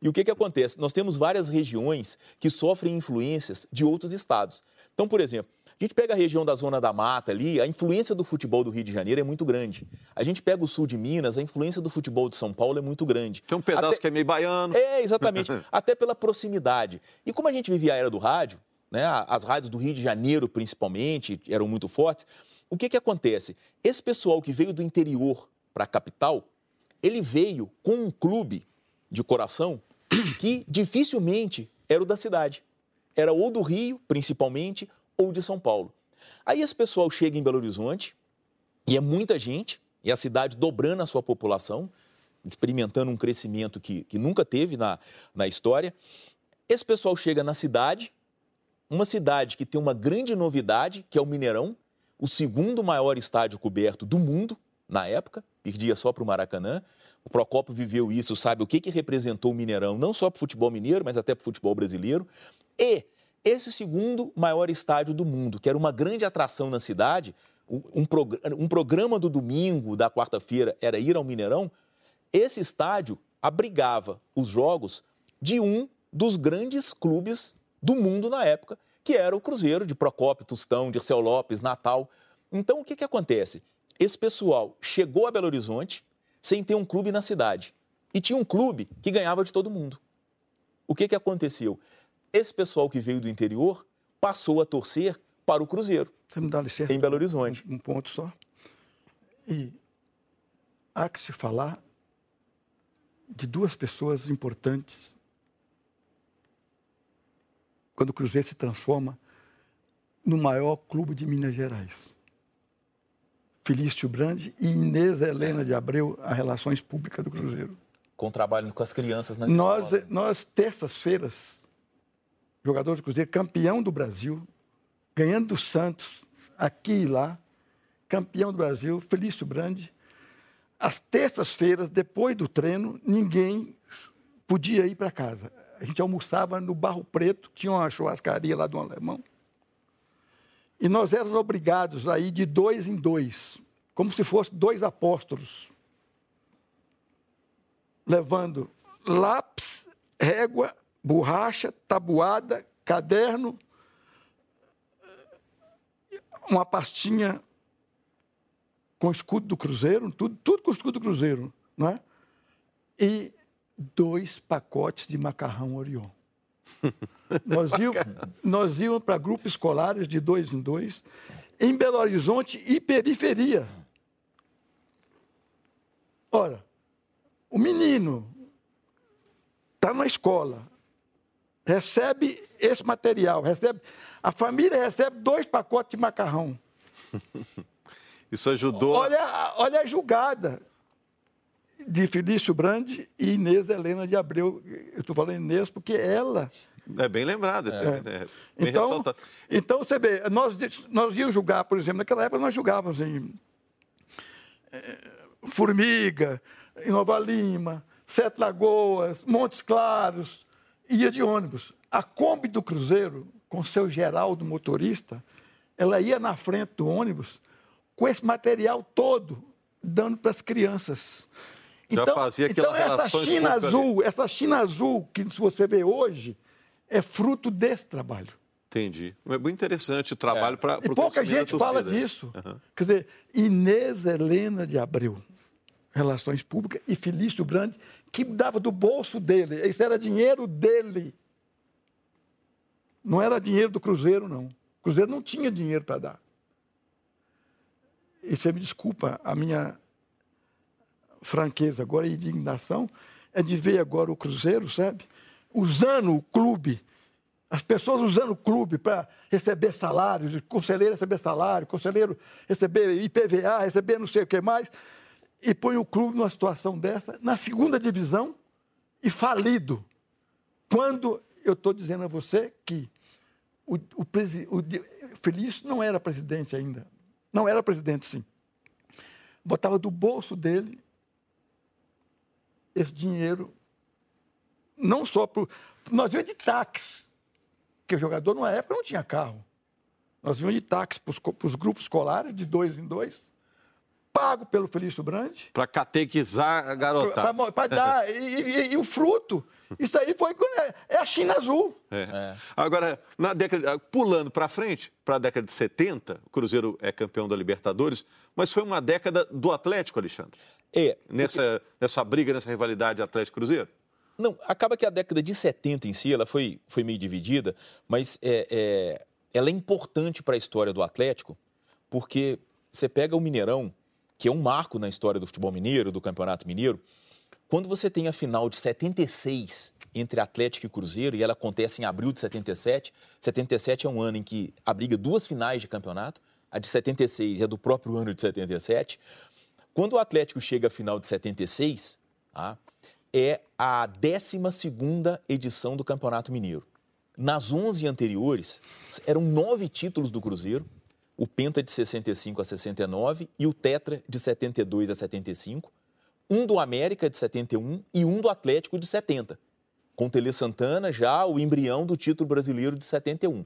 E o que, que acontece? Nós temos várias regiões que sofrem influências de outros estados. Então, por exemplo, a gente pega a região da Zona da Mata ali, a influência do futebol do Rio de Janeiro é muito grande. A gente pega o sul de Minas, a influência do futebol de São Paulo é muito grande. Tem um pedaço Até- que é meio baiano. é, exatamente. Até pela proximidade. E como a gente vivia a era do rádio, né, as rádios do Rio de Janeiro, principalmente, eram muito fortes, o que, que acontece? Esse pessoal que veio do interior para a capital, ele veio com um clube de coração que dificilmente era o da cidade. Era ou do Rio, principalmente, ou de São Paulo. Aí esse pessoal chega em Belo Horizonte, e é muita gente, e a cidade dobrando a sua população, experimentando um crescimento que, que nunca teve na, na história. Esse pessoal chega na cidade, uma cidade que tem uma grande novidade, que é o Mineirão, o segundo maior estádio coberto do mundo na época, perdia só para o Maracanã. O Procopio viveu isso, sabe o que, que representou o Mineirão, não só para o futebol mineiro, mas até para o futebol brasileiro. E esse segundo maior estádio do mundo, que era uma grande atração na cidade, um, prog- um programa do domingo, da quarta-feira, era ir ao Mineirão, esse estádio abrigava os jogos de um dos grandes clubes do mundo na época, que era o Cruzeiro, de Procópio, Tostão, Dirceu Lopes, Natal. Então, o que, que acontece? Esse pessoal chegou a Belo Horizonte sem ter um clube na cidade. E tinha um clube que ganhava de todo mundo. O que, que aconteceu? Esse pessoal que veio do interior passou a torcer para o Cruzeiro, Você me dá licença? em Belo Horizonte. Um ponto só. E há que se falar de duas pessoas importantes quando o Cruzeiro se transforma no maior clube de Minas Gerais. Felício Brandi e Inês Helena de Abreu, a Relações Públicas do Cruzeiro. Com trabalho com as crianças na Nós, escola. nós terças-feiras, jogador do Cruzeiro, campeão do Brasil, ganhando do Santos, aqui e lá, campeão do Brasil, Felício Brandi. Às terças-feiras, depois do treino, ninguém podia ir para casa. A gente almoçava no Barro Preto, tinha uma churrascaria lá do alemão. E nós éramos obrigados a ir de dois em dois, como se fossem dois apóstolos, levando lápis, régua, borracha, tabuada, caderno, uma pastinha com escudo do Cruzeiro, tudo, tudo com escudo do Cruzeiro, não é? E dois pacotes de macarrão Orion. Nós íamos, nós íamos para grupos escolares de dois em dois, em Belo Horizonte e periferia. Ora, o menino está na escola, recebe esse material, recebe, a família recebe dois pacotes de macarrão. Isso ajudou. Olha, olha a julgada de Felício Brandi e Inês Helena de Abreu. Eu estou falando Inês porque ela. É bem lembrada. É. É bem então, ressaltado. então, você vê, nós, nós íamos julgar, por exemplo, naquela época nós julgávamos em é, Formiga, em Nova Lima, Sete Lagoas, Montes Claros, ia de ônibus. A Kombi do Cruzeiro, com seu Geraldo motorista, ela ia na frente do ônibus com esse material todo, dando para as crianças. Já então, fazia então essa China azul, ali. essa China azul que você vê hoje, é fruto desse trabalho. Entendi. É muito interessante o trabalho é. para E pouca gente fala disso. Uhum. Quer dizer, Inês Helena de Abreu, Relações Públicas, e Felício Brandi, que dava do bolso dele. Isso era dinheiro dele. Não era dinheiro do Cruzeiro, não. O Cruzeiro não tinha dinheiro para dar. E você me desculpa a minha franqueza agora e indignação, é de ver agora o Cruzeiro, sabe? Usando o clube, as pessoas usando o clube para receber salários, conselheiro receber salário, conselheiro receber IPVA, receber não sei o que mais, e põe o clube numa situação dessa, na segunda divisão e falido. Quando eu estou dizendo a você que o, o, o Felício não era presidente ainda, não era presidente, sim. Botava do bolso dele esse dinheiro, não só para. Nós vimos de táxi, porque o jogador, na época, não tinha carro. Nós vimos de táxi para os grupos escolares, de dois em dois, pago pelo Felício Brandi. Para catequizar a garotada. Para dar. E, e, e, o fruto. Isso aí foi. É a China azul. É. É. Agora, na década, pulando para frente, para a década de 70, o Cruzeiro é campeão da Libertadores, mas foi uma década do Atlético, Alexandre. É. Nessa, porque... nessa briga, nessa rivalidade Atlético-Cruzeiro? Não, acaba que a década de 70 em si, ela foi, foi meio dividida, mas é, é ela é importante para a história do Atlético, porque você pega o Mineirão, que é um marco na história do futebol mineiro, do Campeonato Mineiro, quando você tem a final de 76 entre Atlético e Cruzeiro, e ela acontece em abril de 77, 77 é um ano em que abriga duas finais de campeonato, a de 76 é do próprio ano de 77. Quando o Atlético chega à final de 76, tá, é a 12 edição do Campeonato Mineiro. Nas 11 anteriores, eram nove títulos do Cruzeiro, o Penta de 65 a 69 e o Tetra de 72 a 75, um do América de 71 e um do Atlético de 70. Com Tele Santana já o embrião do título brasileiro de 71.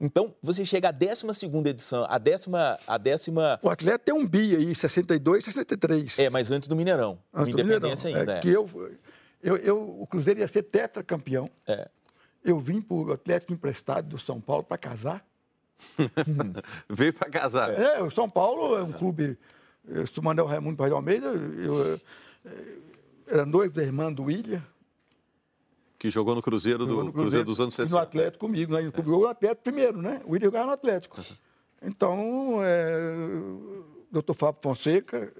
Então, você chega à 12 edição, a décima, a décima... O Atlético tem um bi aí, 62 63. É, mas antes do Mineirão. Antes do Independência Mineirão. ainda. É, é. Que eu, eu, eu, o Cruzeiro ia ser tetracampeão. É. Eu vim para o Atlético emprestado do São Paulo para casar. Veio para casar. É, o São Paulo é um clube. Eu sou Manuel Raimundo Pai de Almeida, eu, eu, era noivo da irmã do William. Que jogou no Cruzeiro, do, no Cruzeiro, Cruzeiro dos anos 60. No Atlético comigo, né? Jogou no Atlético primeiro, né? O William jogava no Atlético. Então, é, o doutor Fábio Fonseca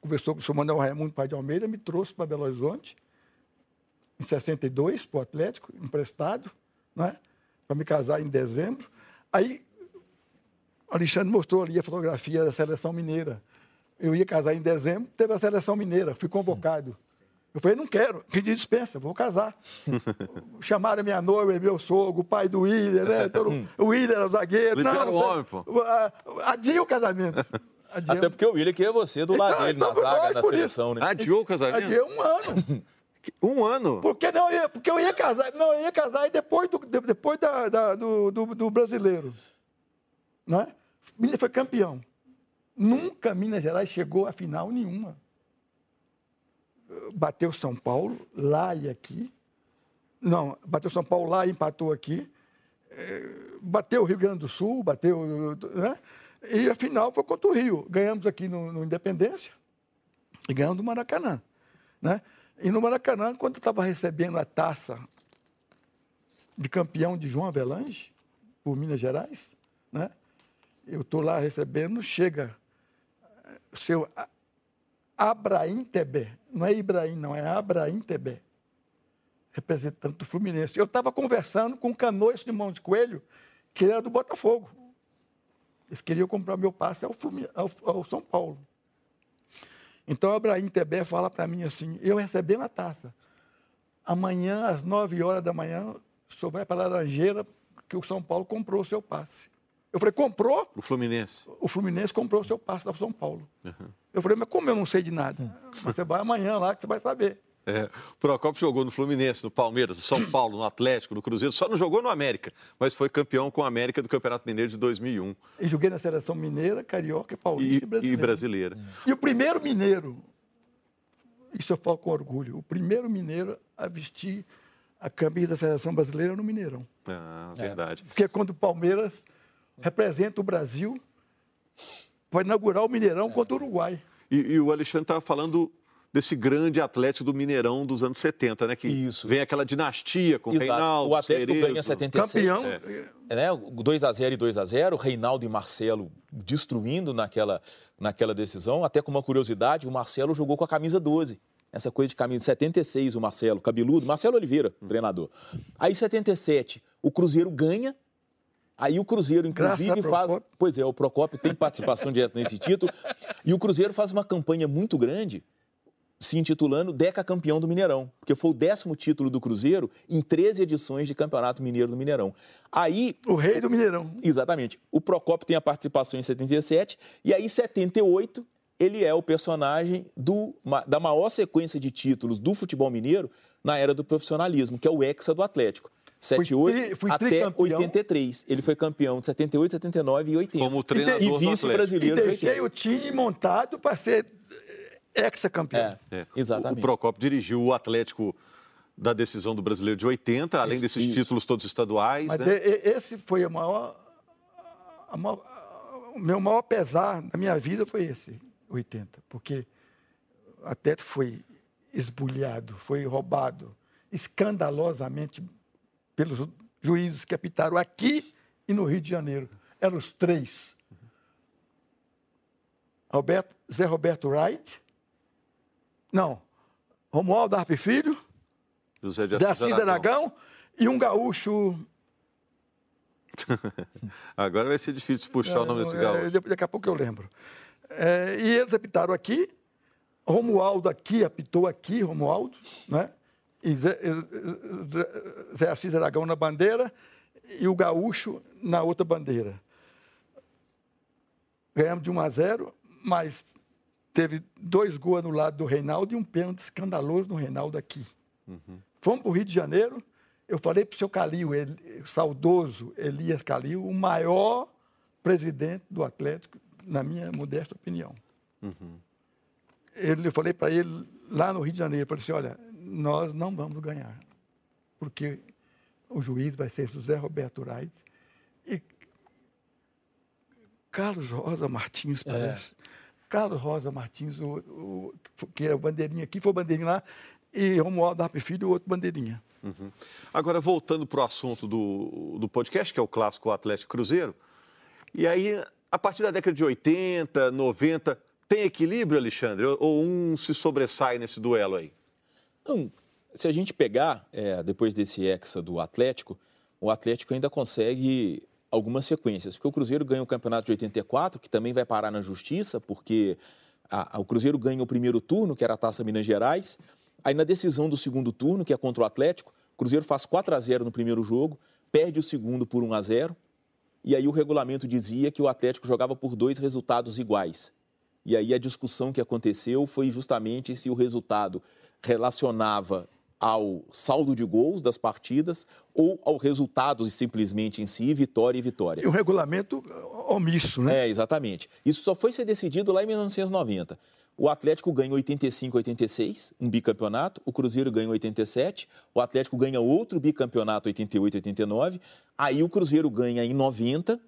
conversou com o senhor Manuel Raimundo Pai de Almeida, me trouxe para Belo Horizonte, em 62, para o Atlético, emprestado, né? para me casar em dezembro. Aí O Alexandre mostrou ali a fotografia da seleção mineira. Eu ia casar em dezembro, teve a seleção mineira, fui convocado. Eu falei, não quero, pedi dispensa, vou casar. Chamaram minha noiva, meu sogro, o pai do William, né? Todo, o William era o zagueiro. Libera não, o homem, pô. Adia o casamento. Adia. Até porque o William queria você do lado Então, dele, então, na zaga, na isso. seleção, né? Adiou o casamento? Adia um ano. Um ano. Porque, não, eu ia, porque eu ia casar, não, eu ia casar e depois do, de- depois da, da- do, do, do brasileiro. Né? Minas foi campeão. Nunca Minas Gerais chegou a final nenhuma. Bateu São Paulo, lá e aqui. Não, bateu São Paulo lá e empatou aqui. Eh, Bateu o Rio Grande do Sul, bateu. Né? E a final foi contra o Rio. Ganhamos aqui no, no Independência e ganhamos do Maracanã. Né? E no Maracanã, quando eu estava recebendo a taça de campeão de João Avelange, por Minas Gerais, né? eu estou lá recebendo, chega o seu Abraim Tebé. Não é Ibrahim, não, é Abraim Tebé, representante do Fluminense. Eu estava conversando com o de Monte Coelho, que era do Botafogo. Eles queriam comprar meu passe ao, ao- ao São Paulo. Então, Abraim Tebé fala para mim assim: eu recebendo a taça. Amanhã, às 9 horas da manhã, o senhor vai para a Laranjeira, que o São Paulo comprou o seu passe. Eu falei: comprou? O Fluminense. O Fluminense comprou o seu passe para o São Paulo. Eu falei: mas como eu não sei de nada? Você vai amanhã lá que você vai saber. É, o Procopio jogou no Fluminense, no Palmeiras, no São Paulo, no Atlético, no Cruzeiro. Só não jogou no América, mas foi campeão com a América do Campeonato Mineiro de 2001 E joguei na seleção mineira, carioca, paulista e, e, e brasileira. brasileira. E o primeiro mineiro, isso eu falo com orgulho, o primeiro mineiro a vestir a camisa da seleção brasileira no Mineirão. Ah, verdade. Porque é quando o Palmeiras representa o Brasil para inaugurar o Mineirão contra o Uruguai. E, e o Alexandre estava falando desse grande Atlético do Mineirão dos anos 70, né? Que Isso. vem aquela dinastia com Exato. Reinaldo, o Atlético Cerezo. ganha 76. Campeão. É. Né? 2x0 e 2x0, Reinaldo e Marcelo destruindo naquela, naquela decisão. Até com uma curiosidade, o Marcelo jogou com a camisa 12. Essa coisa de camisa 76, o Marcelo, cabeludo. Marcelo Oliveira, treinador. Aí 77, o Cruzeiro ganha. Aí o Cruzeiro, inclusive, faz. Pois é, o Procópio tem participação direta nesse título. E o Cruzeiro faz uma campanha muito grande se intitulando Deca Campeão do Mineirão, porque foi o décimo título do Cruzeiro em 13 edições de Campeonato Mineiro do Mineirão. Aí, O rei do Mineirão. exatamente, o Procópio tem a participação em 77, e aí, em 78, ele é o personagem do, da maior sequência de títulos do futebol mineiro na era do profissionalismo, que é o Hexa do Atlético. 78 tri- fui até tricampeão. 83. Ele foi campeão de 78, 79 e 80. Como treinador e. E vice-brasileiro de deixei 80. o time montado para ser eh, ex-campeão. É, É. exatamente. O Procopio dirigiu o Atlético da decisão do Brasileiro de 80, além Isso, desses isso. títulos todos estaduais, Mas né? e- e- esse foi a maior, a maior- o meu maior pesar da minha vida foi esse, 80, porque o Atlético foi esbulhado, foi roubado escandalosamente pelos juízes que apitaram aqui e no Rio de Janeiro. Eram os três. Roberto, Zé Roberto Wright, não, Romualdo Arpe Filho, José de de Assis Aragão e um gaúcho Agora vai ser difícil puxar o nome desse É, gaúcho. de- Daqui a pouco eu lembro. É, e eles apitaram aqui, Romualdo aqui, apitou aqui, Romualdo, né? Zé, Assis Aragão na bandeira e o Gaúcho na outra bandeira. Ganhamos de 1 a 0, mas teve dois gols anulados do Reinaldo e um pênalti escandaloso do Reinaldo aqui. Fomos para o Rio de Janeiro. Eu falei para o seu Calil, ele- o saudoso Elias Calil, o maior presidente do Atlético, na minha modesta opinião. Ele, eu falei para ele lá no Rio de Janeiro, falei assim, olha, nós não vamos ganhar, porque o juiz vai ser José Roberto Wright e Carlos Rosa Martins, parece. Carlos Rosa Martins, o, o- que é o bandeirinha aqui, foi o bandeirinha lá, e Romualdo Arpe Filho, o outro bandeirinha. Agora, voltando para o assunto do, do podcast, que é o clássico Atlético Cruzeiro, e aí, a partir da década de 80, 90, tem equilíbrio, Alexandre? Ou- Ou um se sobressai nesse duelo aí? Não, se a gente pegar, é, depois desse hexa do Atlético, o Atlético ainda consegue algumas sequências. Porque o Cruzeiro ganha o campeonato de 84, que também vai parar na justiça, porque a, a, o Cruzeiro ganha o primeiro turno, que era a Taça Minas Gerais. Aí na decisão do segundo turno, que é contra o Atlético, o Cruzeiro faz 4 a 0 no primeiro jogo, perde o segundo por 1 a 0 e aí o regulamento dizia que o Atlético jogava por dois resultados iguais. E aí a discussão que aconteceu foi justamente se o resultado relacionava ao saldo de gols das partidas ou ao resultado simplesmente em si, vitória e vitória. E o regulamento omisso, né? É, exatamente. Isso só foi ser decidido lá em 1990. O Atlético ganha 85, 86, um bicampeonato. O Cruzeiro ganha 87. O Atlético ganha outro bicampeonato, 88, 89. Aí o Cruzeiro ganha em 90.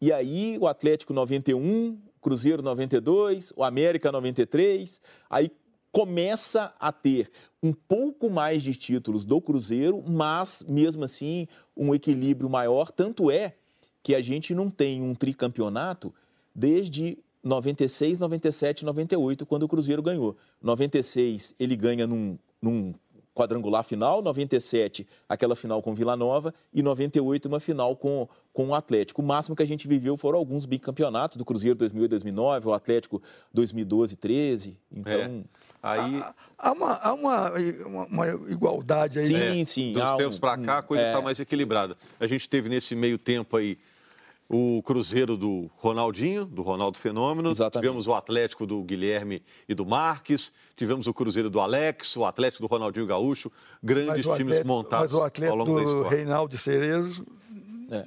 E aí o Atlético 91, Cruzeiro 92, o América 93. Aí começa a ter um pouco mais de títulos do Cruzeiro, mas mesmo assim um equilíbrio maior. Tanto é que a gente não tem um tricampeonato desde 96, 97, 98, quando o Cruzeiro ganhou. 96 ele ganha num, num quadrangular final, 97 aquela final com Vila Nova e 98 uma final com, com o Atlético. O máximo que a gente viveu foram alguns bicampeonatos do Cruzeiro 2008, 2009, o Atlético 2012, 13. Então, é. Aí há, uma, há uma, uma, igualdade aí. Sim, né? sim. Dos tempos para cá a coisa está é... mais equilibrada. A gente teve nesse meio tempo aí o Cruzeiro do Ronaldinho, do Ronaldo Fenômeno. Exatamente. Tivemos o Atlético do Guilherme e do Marques. Tivemos o Cruzeiro do Alex, o Atlético do Ronaldinho Gaúcho. Grandes times Atlético, montados ao longo da história. Reinaldo Cerezo é.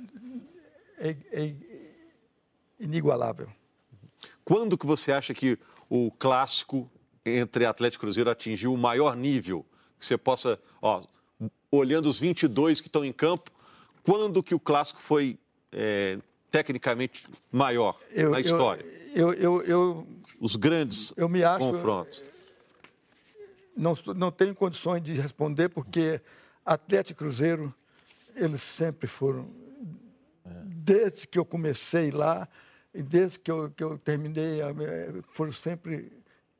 É, é inigualável. Quando que você acha que o clássico entre Atlético e Cruzeiro atingiu o maior nível que você possa, ó, olhando os 22 que estão em campo, quando que o clássico foi é, tecnicamente maior eu, na história? Eu, eu, eu, Os grandes eu me acho, confrontos. Não, não tenho condições de responder, porque Atlético e Cruzeiro, eles sempre foram. Desde que eu comecei lá e desde que eu, que eu terminei, foram sempre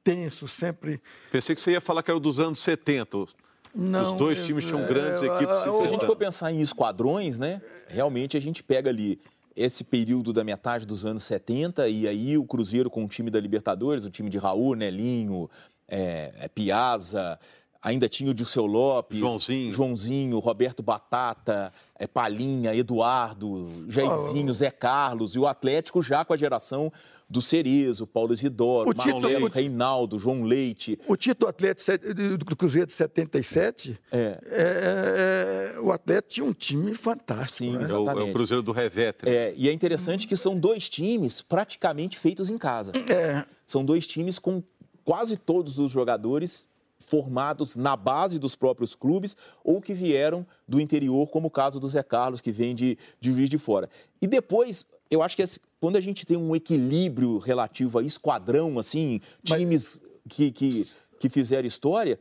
tensos, sempre. Pensei que você ia falar que era dos anos 70. Não, Os dois times tinham grandes é, equipes. Se a gente for pensar em esquadrões, né? Realmente a gente pega ali esse período da metade dos anos 70 e aí o Cruzeiro com o time da Libertadores, o time de Raul, Nelinho, é, é Piazza, ainda tinha o Dirceu Lopes, Joãozinho, Joãozinho Roberto Batata, é, Palinha, Eduardo, Jairzinho, Zé Carlos, e o Atlético já com a geração do Cerezo, Paulo Isidoro, Marcelo, Reinaldo, João Leite. O título Atlético do Cruzeiro de 77, é. É, é, o Atlético tinha um time fantástico. Sim, né? exatamente. É o, é o Cruzeiro do Revete. É, e é interessante que são dois times praticamente feitos em casa. É. São dois times com quase todos os jogadores formados na base dos próprios clubes ou que vieram do interior, como o caso do Zé Carlos, que vem de, de Juiz de Fora. E depois, eu acho que quando a gente tem um equilíbrio relativo a esquadrão, assim, times Mas... que, que, que fizeram história,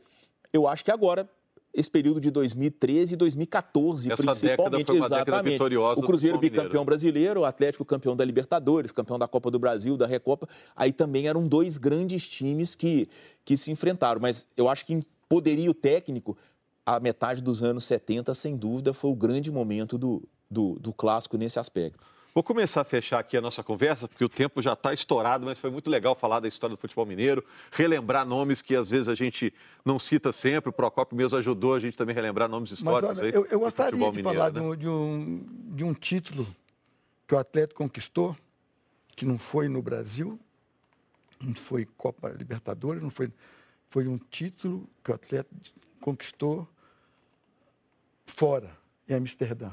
eu acho que agora esse período de 2013 e 2014, Essa principalmente, uma exatamente. Vitoriosa o Cruzeiro bicampeão brasileiro, o Atlético campeão da Libertadores, campeão da Copa do Brasil, da Recopa. Aí também eram dois grandes times que, que se enfrentaram. Mas eu acho que em poderio técnico, a metade dos anos 70, sem dúvida, foi o grande momento do, do, do clássico nesse aspecto. Vou começar a fechar aqui a nossa conversa, porque o tempo já está estourado, mas foi muito legal falar da história do futebol mineiro, relembrar nomes que às vezes a gente não cita sempre. O Procopio mesmo ajudou a gente também a relembrar nomes históricos. Mas, olha, eu, eu gostaria de mineiro, falar né? de, um, de um título que o Atlético conquistou, que não foi no Brasil, não foi Copa Libertadores, não foi, foi um título que o Atlético conquistou fora, em Amsterdã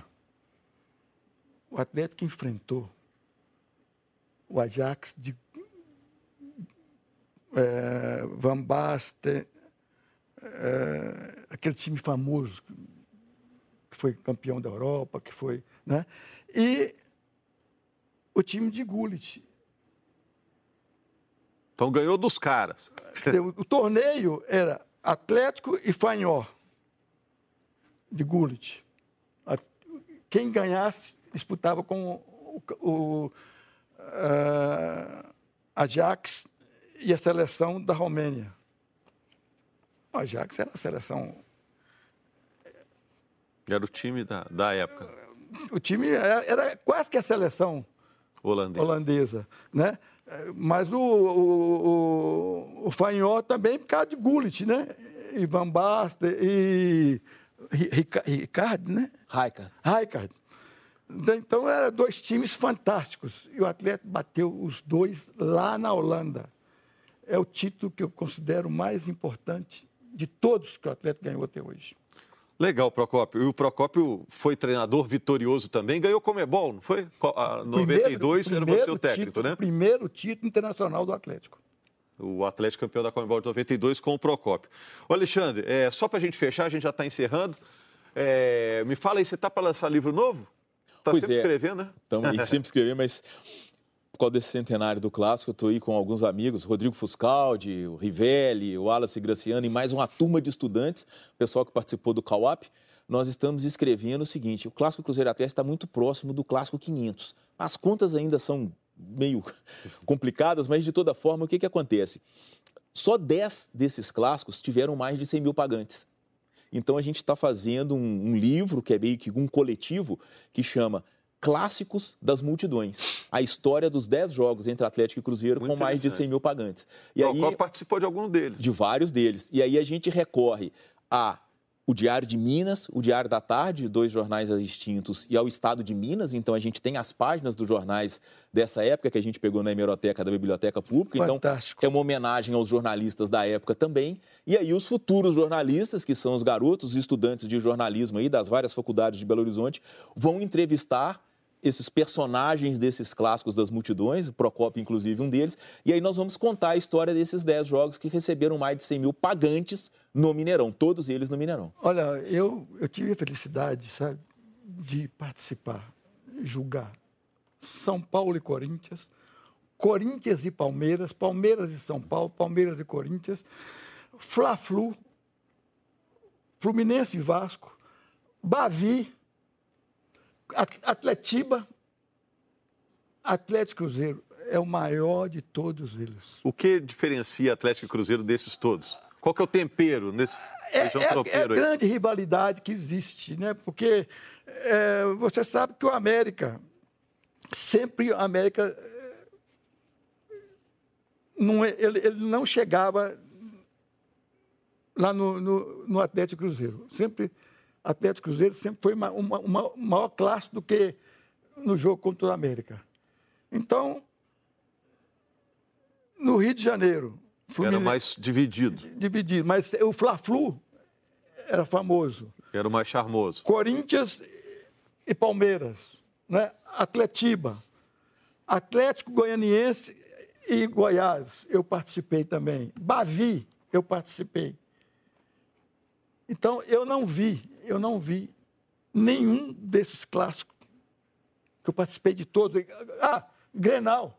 o Atlético enfrentou o Ajax de é, Van Basten, é, aquele time famoso que foi campeão da Europa, que foi, né? E o time de Gullit. Então ganhou dos caras. O, o torneio era Atlético e Fanhó de Gullit. Quem ganhasse disputava com o, o uh, Ajax e a seleção da Romênia. O Ajax era a seleção. Era o time da, da época. o time era, era quase que a seleção Holandesa. holandesa, né? Mas o, o, o, o Fanhó também por causa de Gullit, né? E Van Basten e Ricardo, né? Raika. Raikard. Então, eram dois times fantásticos. E o Atlético bateu os dois lá na Holanda. É o título que eu considero mais importante de todos que o Atlético ganhou até hoje. Legal, Procópio. E o Procópio foi treinador vitorioso também, ganhou Comebol, não foi? A 92 primeiro, era você o técnico, título, né? Primeiro título internacional do Atlético. O Atlético campeão da Comebol de 92 com o Procópio. Ô Alexandre, é, só para a gente fechar, a gente já está encerrando. É, me fala aí, você está para lançar livro novo? Está sempre é. escrevendo, né? Estamos sempre escrevendo, mas por causa desse centenário do clássico, eu estou aí com alguns amigos, Rodrigo Fuscaldi, o Rivelli, o Wallace Graciano e mais uma turma de estudantes, pessoal que participou do CAUAP. Nós estamos escrevendo o seguinte: o clássico Cruzeiro Atlético está muito próximo do clássico 500. As contas ainda são meio complicadas, mas de toda forma, o que, que acontece? Só 10 desses clássicos tiveram mais de 100 mil pagantes. Então a gente está fazendo um, um, livro que é meio que um coletivo que chama Clássicos das Multidões. A história dos 10 jogos entre Atlético e Cruzeiro Muito com mais de 100 mil pagantes. E aí, qual participou de algum deles? De vários deles. E aí a gente recorre a o Diário de Minas, o Diário da Tarde, dois jornais distintos, e ao Estado de Minas. Então, a gente tem as páginas dos jornais dessa época que a gente pegou na hemeroteca da Biblioteca Pública. Então, Fantástico. Então, é uma homenagem aos jornalistas da época também. E aí, os futuros jornalistas, que são os garotos, os estudantes de jornalismo aí das várias faculdades de Belo Horizonte, vão entrevistar esses personagens desses clássicos das multidões, Procopio, inclusive, um deles. E aí nós vamos contar a história desses 10 jogos que receberam mais de 100 mil pagantes no Mineirão, todos eles no Mineirão. Olha, eu, eu tive a felicidade, sabe, de participar, julgar São Paulo e Corinthians, Corinthians e Palmeiras, Palmeiras e São Paulo, Palmeiras e Corinthians, Fla-Flu, Fluminense e Vasco, Bavi, Atletiba, Atlético Cruzeiro é o maior de todos eles. O que diferencia Atlético e Cruzeiro desses todos? Qual que é o tempero nesse é, feijão é, é a grande rivalidade que existe, né? Porque é, você sabe que o América, sempre o América, não, é, ele, ele não chegava lá no, no, no Atlético Cruzeiro. Sempre Atlético Cruzeiro sempre foi uma, uma, uma maior classe do que no jogo contra o América. Então, no Rio de Janeiro. Fluminense, era mais dividido. Dividido, mas o Fla-Flu era famoso. Era o mais charmoso. Corinthians e Palmeiras, né? Atletiba, Atlético Goianiense e Goiás, eu participei também. Bavi, eu participei. Então, eu não vi eu não vi nenhum desses clássicos que eu participei de todos. Ah, Grenal.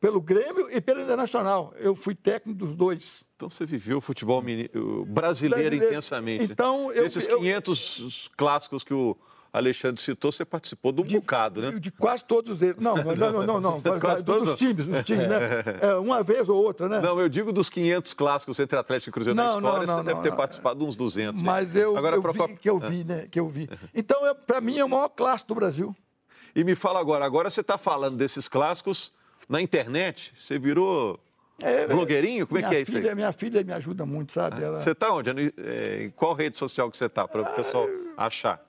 Pelo Grêmio e pelo Internacional. Eu fui técnico dos dois. Então você viveu o futebol brasileiro, brasileiro intensamente. Então, eu, Esses 500 eu, clássicos que o Alexandre citou, você participou de um de, bocado, né? De quase todos eles. Não, não, não, não. não. quase dos todos? times, dos times, né? É, uma vez ou outra, né? Não, eu digo dos 500 clássicos entre Atlético e Cruzeiro não, na história, não, não, você deve ter participado de uns 200. Mas eu, Agora, eu vi, que eu vi, né? Que eu vi. Então, para mim, é o maior clássico do Brasil. E me fala agora, agora você está falando desses clássicos na internet, você virou é, blogueirinho? Como é que é filha, isso aí? Minha filha me ajuda muito, sabe? Ela... Você está onde? É, em qual rede social que você está, para o pessoal achar?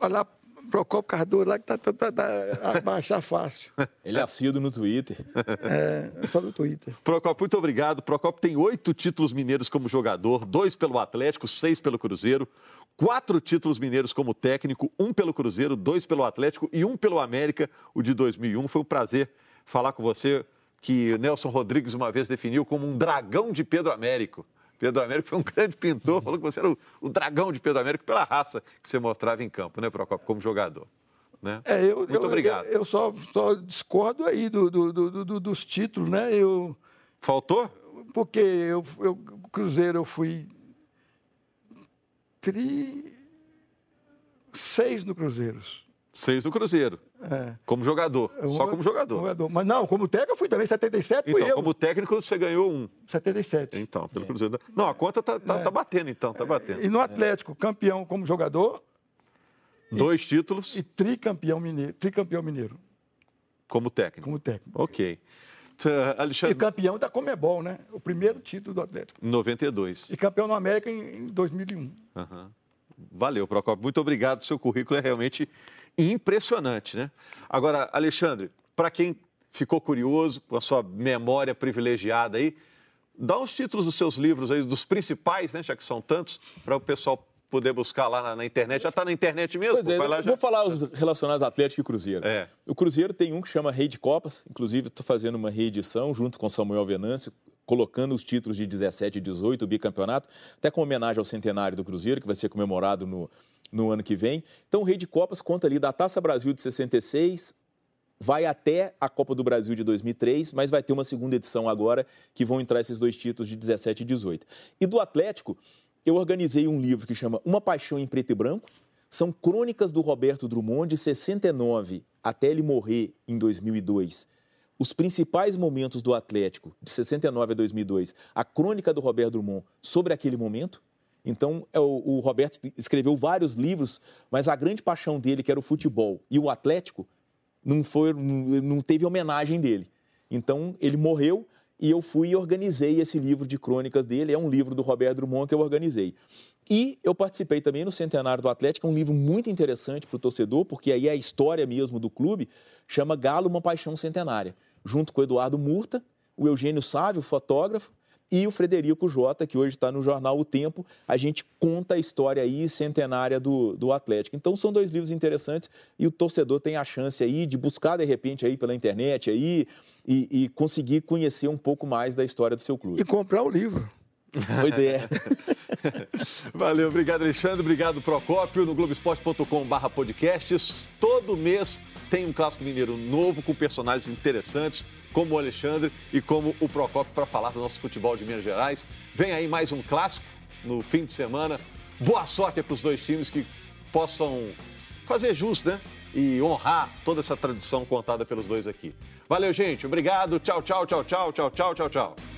Olha lá Procopio Cardoso lá que tá, tá, tá, tá baixar fácil. Ele é assíduo no Twitter. É, só no Twitter. Procopio, muito obrigado. Procopio tem oito títulos mineiros como jogador, dois pelo Atlético, seis pelo Cruzeiro, quatro títulos mineiros como técnico, um pelo Cruzeiro, dois pelo Atlético e um pelo América, o de 2001. Foi um prazer falar com você, que Nelson Rodrigues uma vez definiu como um dragão de Pedro Américo. Pedro Américo foi um grande pintor, falou que você era o, o, dragão de Pedro Américo pela raça que você mostrava em campo, né, Procopio, como jogador. Né? É, eu, Muito eu, obrigado. Eu, eu, só, só discordo aí do, do, do, dos títulos, né? Eu, Faltou? Porque eu, eu Cruzeiro eu fui tri... seis no Cruzeiros. Seis no Cruzeiro. É. Como jogador. Eu, só como jogador. jogador. Mas não, como técnico eu fui também, 77 então, como técnico você ganhou um. 77. Então, pelo é. Cruzeiro. Não, a conta tá, tá, é. tá batendo então, tá batendo. E no Atlético, campeão como jogador Dois títulos. E tricampeão mineiro, tricampeão mineiro. Como técnico. Como técnico. Ok. Alexandre... E campeão da Comebol, né? O primeiro título do Atlético. Em 92. E campeão no América em, em 2001. Uhum. Valeu, Procopio. Muito obrigado. Seu currículo é realmente impressionante, né? Agora, Alexandre, para quem ficou curioso, com a sua memória privilegiada aí, dá os títulos dos seus livros aí, dos principais, né? Já que são tantos, para o pessoal poder buscar lá na, na internet. Já está na internet mesmo? Pois é, Vai lá, vou falar os relacionados Atlético e Cruzeiro. É. O Cruzeiro tem um que chama Rei de Copas, inclusive estou fazendo uma reedição junto com Samuel Venâncio, colocando os títulos de 17 e 18, o bicampeonato, até com homenagem ao centenário do Cruzeiro, que vai ser comemorado no, no ano que vem. Então, o Rei de Copas conta ali da Taça Brasil de 66, vai até a Copa do Brasil de 2003, mas vai ter uma segunda edição agora que vão entrar esses dois títulos de 17 e 18. E do Atlético, eu organizei um livro que chama Uma Paixão em Preto e Branco. São crônicas do Roberto Drummond de 69 até ele morrer em 2002. Os principais momentos do Atlético, de 69 a 2002, a crônica do Roberto Drummond sobre aquele momento. Então, é o, Roberto escreveu vários livros, mas a grande paixão dele, que era o futebol e o Atlético, não, foi, não teve homenagem dele. Então, ele morreu, e eu fui e organizei esse livro de crônicas dele. É um livro do Roberto Drummond que eu organizei. E eu participei também no Centenário do Atlético, é um livro muito interessante para o torcedor, porque aí é a história mesmo do clube, chama Galo, uma paixão centenária, junto com o Eduardo Murta, o Eugênio Sávio, fotógrafo, e o Frederico Jota, que hoje está no jornal O Tempo. A gente conta a história aí centenária do, do Atlético. Então são dois livros interessantes e o torcedor tem a chance aí de buscar de repente aí pela internet aí e, e conseguir conhecer um pouco mais da história do seu clube. E comprar o livro. Pois é. Valeu, obrigado Alexandre, obrigado Procópio no Globoesporte.com/barra podcasts. Todo mês tem um clássico mineiro novo com personagens interessantes como o Alexandre e como o Procopio para falar do nosso futebol de Minas Gerais. Vem aí mais um clássico no fim de semana. Boa sorte para os dois times que possam fazer jus, né? E honrar toda essa tradição contada pelos dois aqui. Valeu, gente. Obrigado. Tchau, tchau, tchau, tchau, tchau, tchau, tchau, tchau.